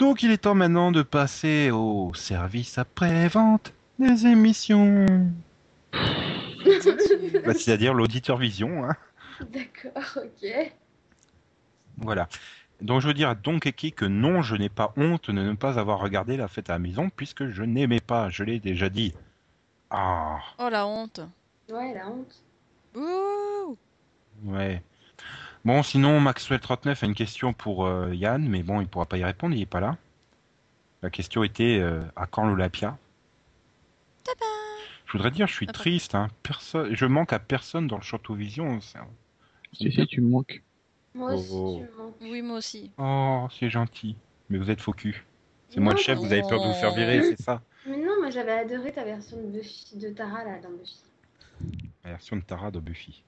Donc il est temps maintenant de passer au service après-vente des émissions. Bah, C'est-à-dire l'auditeur vision. Hein. D'accord, ok. Voilà. Donc je veux dire à Donkeki que non, je n'ai pas honte de ne pas avoir regardé la fête à la maison puisque je n'aimais pas, je l'ai déjà dit. Ah, Oh la honte. Ouais, la honte. Ouh ouais. Bon, sinon Maxwell39 a une question pour euh, Yann, mais bon, il pourra pas y répondre, il est pas là. La question était euh, à quand l'Olympia Je voudrais dire, je suis Ah triste. Hein. Personne, je manque à personne dans le Château Vision. Si, si, tu me manques. Moi aussi, Oh. tu me manques. Oui, moi aussi. Oh, c'est gentil. Mais vous êtes faux cul. C'est moi le chef, vous avez peur de vous faire virer, c'est ça? Mais non, moi j'avais adoré ta version de Buffy, de Tara là, dans Buffy. La version de Tara de Buffy.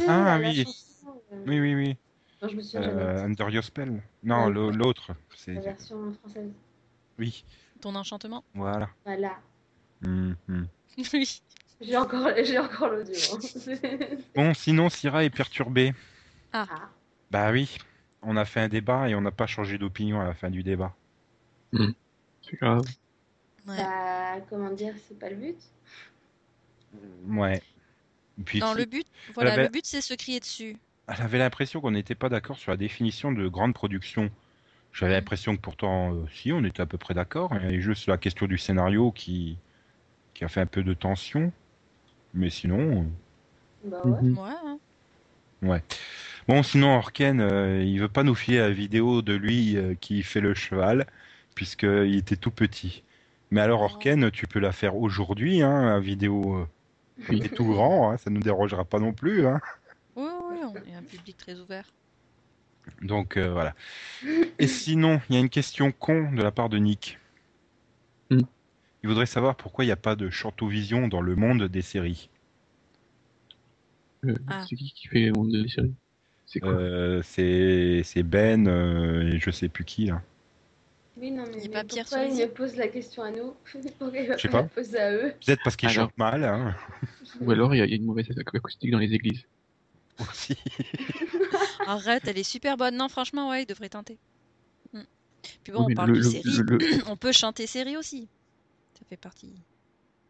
Ah, la- la oui. Euh, Oui, oui, oui. Non, je me souviens jamais. Euh, Under Your Spell. Non, l'autre. C'est La version française. oui, Ton enchantement? Voilà. Voilà. Hum. Oui. J'ai encore, j'ai encore l'audio. hein. Bon, sinon Syrah est perturbée. ah. Bah oui, on a fait un débat et on n'a pas changé d'opinion à la fin du débat. C'est grave. Ouais. Bah, comment dire, c'est pas le but. Ouais. Puis Non, si- le but, voilà, le but c'est se crier dessus. Elle avait l'impression qu'on n'était pas d'accord sur la définition de grande production. J'avais l'impression que pourtant, euh, si, on était à peu près d'accord. Il y avait juste la question du scénario qui, qui a fait un peu de tension. Mais sinon, euh, Bah ouais. Mhm. Ouais, hein. Bon, sinon, Orken, euh, il veut pas nous filer la vidéo de lui euh, qui fait le cheval, puisqu'il était tout petit. Mais alors. Orken, tu peux la faire aujourd'hui, hein, la vidéo. Euh, Oui. t'es tout grand, hein, ça nous dérangera pas non plus. Hein. On est un public très ouvert. Donc, euh, voilà. Et sinon, il y a une question con de la part de Nick. Hmm. Il voudrait savoir pourquoi il n'y a pas de Vision dans le monde des séries. Euh, Ah. C'est qui qui fait le monde des séries? C'est quoi? Euh, c'est Ben euh, et je sais plus qui, là. Oui, non, mais, Il mais pas Pierre pourquoi il Swayze me pose la question à nous? Je sais pas à eux? Peut-être parce qu'il Alors. chante mal, hein, Ou alors il y, y a une mauvaise acoustique dans les églises. Aussi. Arrête, elle est super bonne. Non, franchement, ouais, il devrait tenter. Mm. Puis bon, Oui, on parle le- de série. le- le- On peut chanter série aussi. Ça fait partie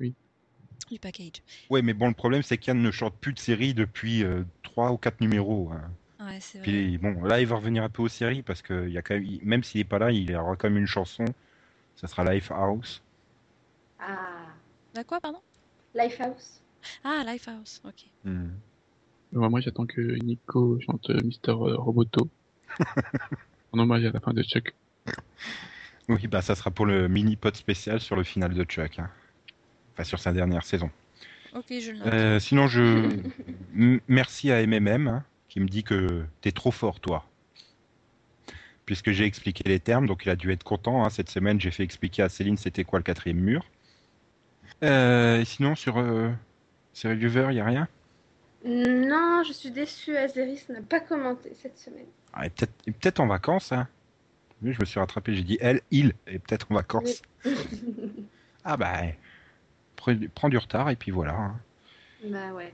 Oui. du package. Ouais, mais bon, le problème, c'est qu'Yann ne chante plus de séries depuis euh, trois ou quatre numéros. hein. Ouais, c'est vrai. Puis bon, là, il va revenir un peu aux séries parce que il y a quand même, même s'il est pas là, il y aura quand même une chanson. Ça sera Lifehouse. Ah, Bah quoi, pardon? Lifehouse. Ah, Lifehouse, ok. Hmm. Ouais, moi j'attends que Nico chante euh, Mister euh, Roboto. en hommage à la fin de Chuck. Oui, bah ça sera pour le mini pod spécial sur le final de Chuck. hein. Enfin, sur sa dernière saison. Ok, je note. Euh, sinon, je merci à MMM hein, qui me dit que t'es trop fort, toi. puisque j'ai expliqué les termes, donc il a dû être content. hein. Cette semaine, j'ai fait expliquer à Céline c'était quoi le quatrième mur. Euh, et sinon, sur, euh, sur Reviewer, il n'y a rien? Non, je suis déçue. Azeris n'a pas commenté cette semaine. ah, et Peut-être en vacances. Hein. Je me suis rattrapé, j'ai dit elle, il, et peut-être en vacances. Ah bah, pre- prends du retard et puis voilà. hein. bah ouais.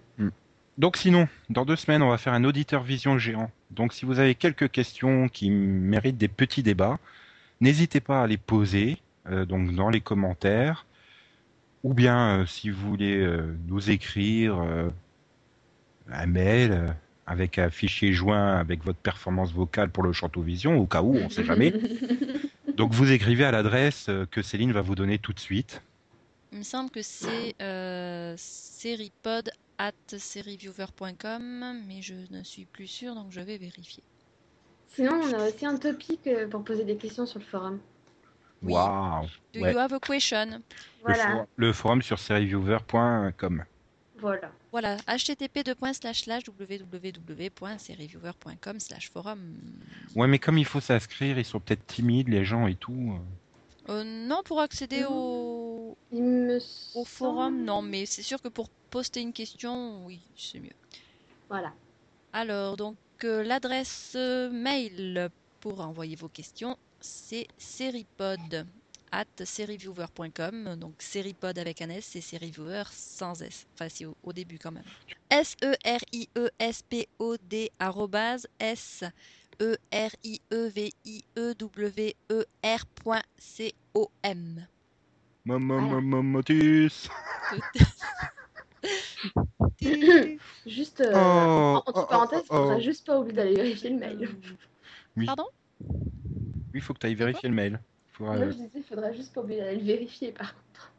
Donc sinon, dans deux semaines, on va faire un auditeur vision géant. Donc si vous avez quelques questions qui méritent des petits débats, n'hésitez pas à les poser euh, donc dans les commentaires, ou bien euh, si vous voulez euh, nous écrire un mail euh, avec un fichier joint avec votre performance vocale pour le Chanteau Vision, au cas où, on sait jamais. Donc vous écrivez à l'adresse euh, que Céline va vous donner tout de suite. Il me semble que c'est euh, seripod at serieviewer.com, mais je ne suis plus sûre, donc je vais vérifier. Sinon, on a aussi un topic euh, pour poser des questions sur le forum. Oui. Waouh Do Ouais. you have a question? le, Voilà, for- le forum sur serieviewer.com. voilà. Voilà, http www.seriviewer.com forum. Ouais, mais comme il faut s'inscrire, ils sont peut-être timides, les gens et tout. Euh, non, pour accéder au, Il me au semble- forum, non, mais c'est sûr que pour poster une question, oui, c'est mieux. Voilà. Alors, donc, euh, l'adresse euh, mail pour envoyer vos questions, c'est seripod at serieviewer.com. Donc, seripod avec un S et seriviewer sans S. Enfin, c'est au, au début quand même. E S-E-R-I-E-S-P-O-D arrobase S E E-R-I-E-V-I-E-W-E-R point C-O-M. Maman, Voilà. maman, Motus. Juste, euh, Oh, entre oh, parenthèses, il oh, oh. faudra juste pas oublier d'aller vérifier le mail. Oui. Pardon? Oui, il faut que tu ailles vérifier le mail. Moi, euh, je disais, il faudra juste pas oublier le vérifier, par contre.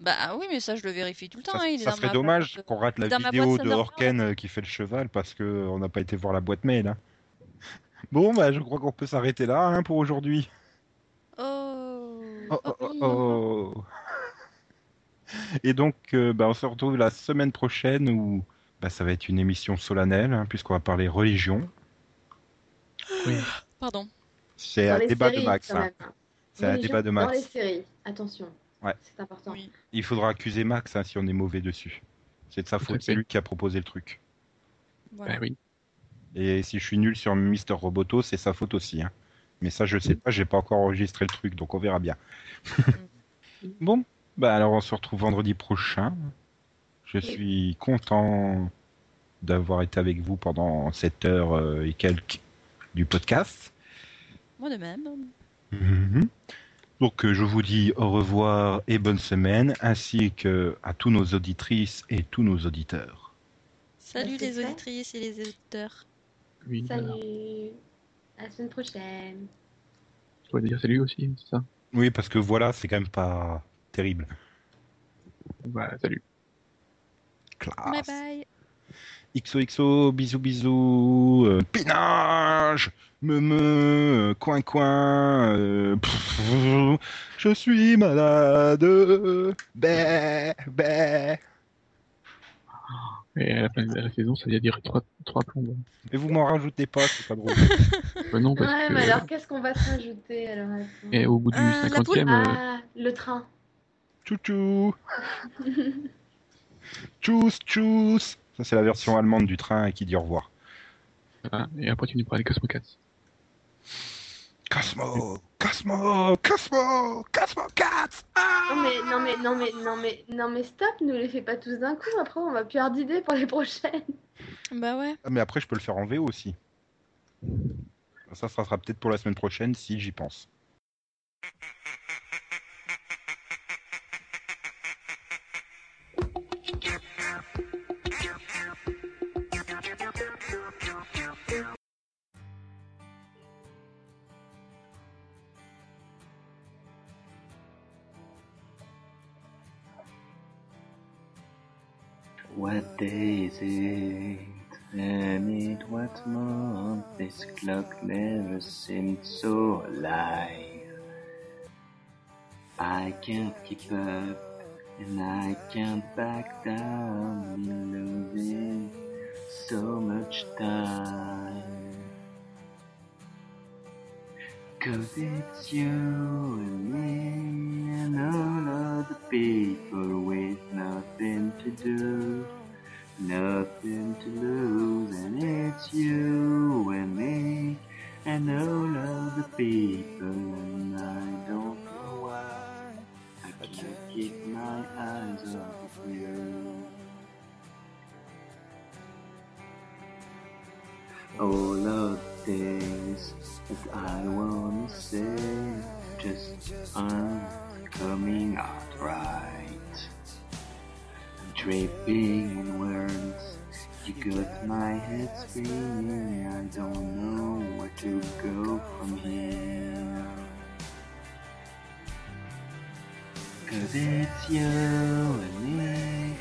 Bah oui, mais ça, je le vérifie tout le temps. ça hein, il ça serait ma dommage qu'on rate la vidéo boîte de. Orken euh, qui fait le cheval parce qu'on n'a pas été voir la boîte mail. hein. Bon, bah, je crois qu'on peut s'arrêter là hein, pour aujourd'hui. Oh. Oh, oh, oui. oh, oh. Et donc, euh, bah, on se retrouve la semaine prochaine où bah, ça va être une émission solennelle, hein, puisqu'on va parler religion. Oui. Pardon. C'est un débat de Max. C'est un débat de Dans les Max. séries, attention. Ouais. C'est important. Oui. Il faudra accuser Max hein, si on est mauvais dessus. C'est de sa faute, c'est lui qui a proposé le truc. Voilà. Oui. Et si je suis nul sur Mister Roboto, c'est sa faute aussi. hein. Mais ça, je sais pas, j'ai pas encore enregistré le truc, donc on verra bien. bon, bah alors on se retrouve vendredi prochain. Je suis content d'avoir été avec vous pendant cette heure euh, et quelques du podcast. Moi de même. Mhm. Donc euh, je vous dis au revoir et bonne semaine, ainsi que à tous nos auditrices et tous nos auditeurs. Salut les auditrices et les auditeurs. Oui. voilà. Salut. À la semaine prochaine. Tu dois dire salut aussi, c'est ça? Oui, parce que voilà, c'est quand même pas terrible. Bah, salut. Bye Classe. bye. XOXO, bisous bisous, euh, pinage, me me, coin coin, euh, pff, je suis malade, bé bé. Et à la fin de la saison, ça veut dire trois, trois plombes. Et vous m'en rajoutez pas, c'est pas drôle. Bah non, parce Ouais, que... mais alors qu'est-ce qu'on va te rajouter alors. Et au bout du Ah, cinquantième, euh, Ah, le train. Tchou Tchuss tchuss. Ça c'est la version allemande du train qui dit au revoir. et après tu nous parles des Cosmo Cats. Cosmo, Cosmo, Cosmo, Cosmo Cats. Ah Non mais, non mais, non mais, non mais, non mais stop, nous les fais pas tous d'un coup, après on va plus avoir d'idées pour les prochaines. Bah ouais. Ah, mais après, je peux le faire en VO aussi. Ça, ça sera peut-être pour la semaine prochaine si j'y pense. Day it? And it what month? This clock never seemed so alive. I can't keep up, and I can't back down. Losing so much time. Cause it's you and me and all of the people with nothing to do, nothing to lose, and it's you and me and all of the people, and I don't know why I can't keep my eyes off of you. All of things that I wanna say just aren't coming out right. Draping in words, you got my head spinning, I don't know where to go from here. Cause it's you and me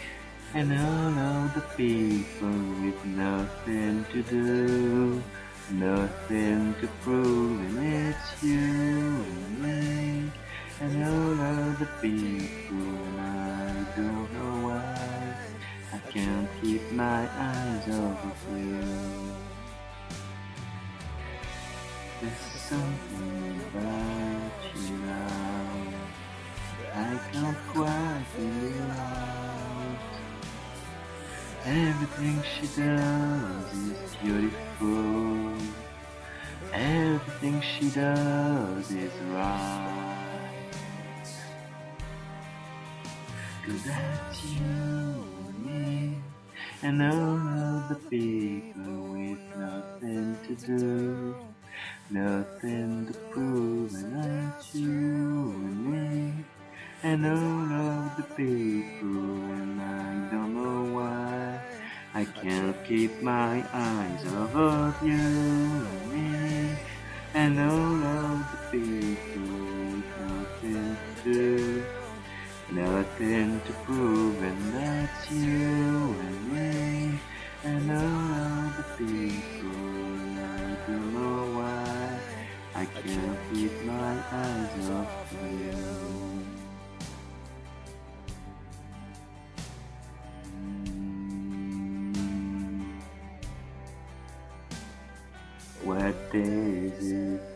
and all of the people with nothing to do, nothing to prove, and it's you and me and all of the people, and I don't know why can't keep my eyes off of you. There's something about you now that I can't quite figure out. Everything she does is beautiful. Everything she does is right. Cause that's you and all of the people with nothing to do, nothing to prove, and that's you and me. And all of the people, and I don't know why I can't keep my eyes off of you and me, and all of the people with nothing to do, nothing to prove, and that's you and me, and all the people, I don't know why I can't keep my eyes off you. What it?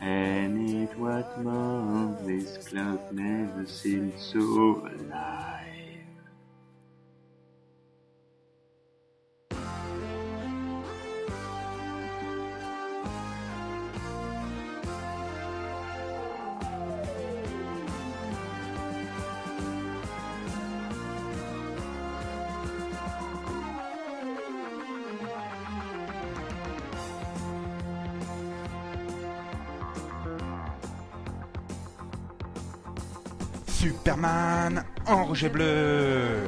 And it month this clock never seemed so alive. Superman en rouge et bleu.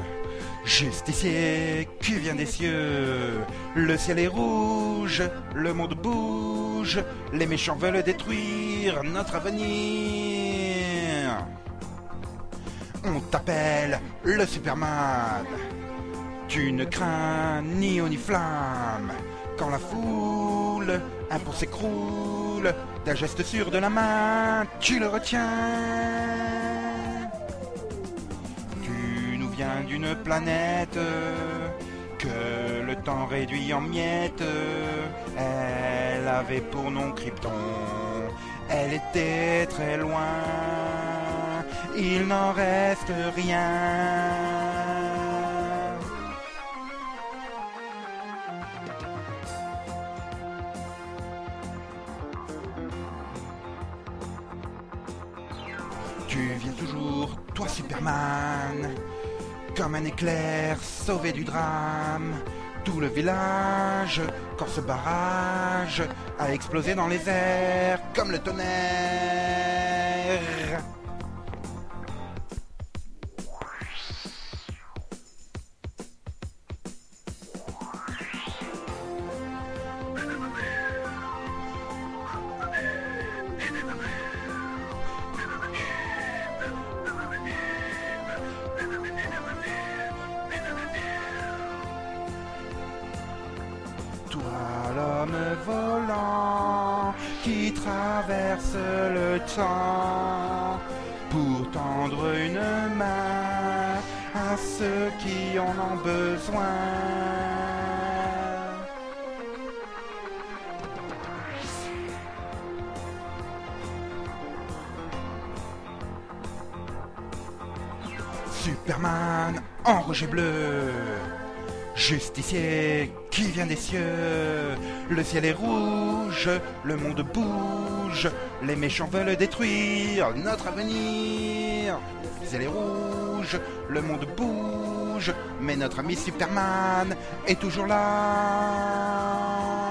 Justicier qui vient des cieux. Le ciel est rouge, le monde bouge. Les méchants veulent détruire notre avenir. On t'appelle le Superman. Tu ne crains ni eau ni flamme. Quand la foule impose s'écroule, d'un geste sûr de la main, tu le retiens. Viens d'une planète que le temps réduit en miettes. Elle avait pour nom Krypton. Elle était très loin. Il n'en reste rien. Tu viens toujours, toi Superman, comme un éclair sauvé du drame. Tout le village, quand ce barrage a explosé dans les airs comme le tonnerre. traverse le temps pour tendre une main à ceux qui en ont besoin. Superman en rouge et bleu Justicier qui vient des cieux. Le ciel est rouge, le monde bouge. Les méchants veulent détruire notre avenir. Le ciel est rouge, le monde bouge. Mais notre ami Superman est toujours là.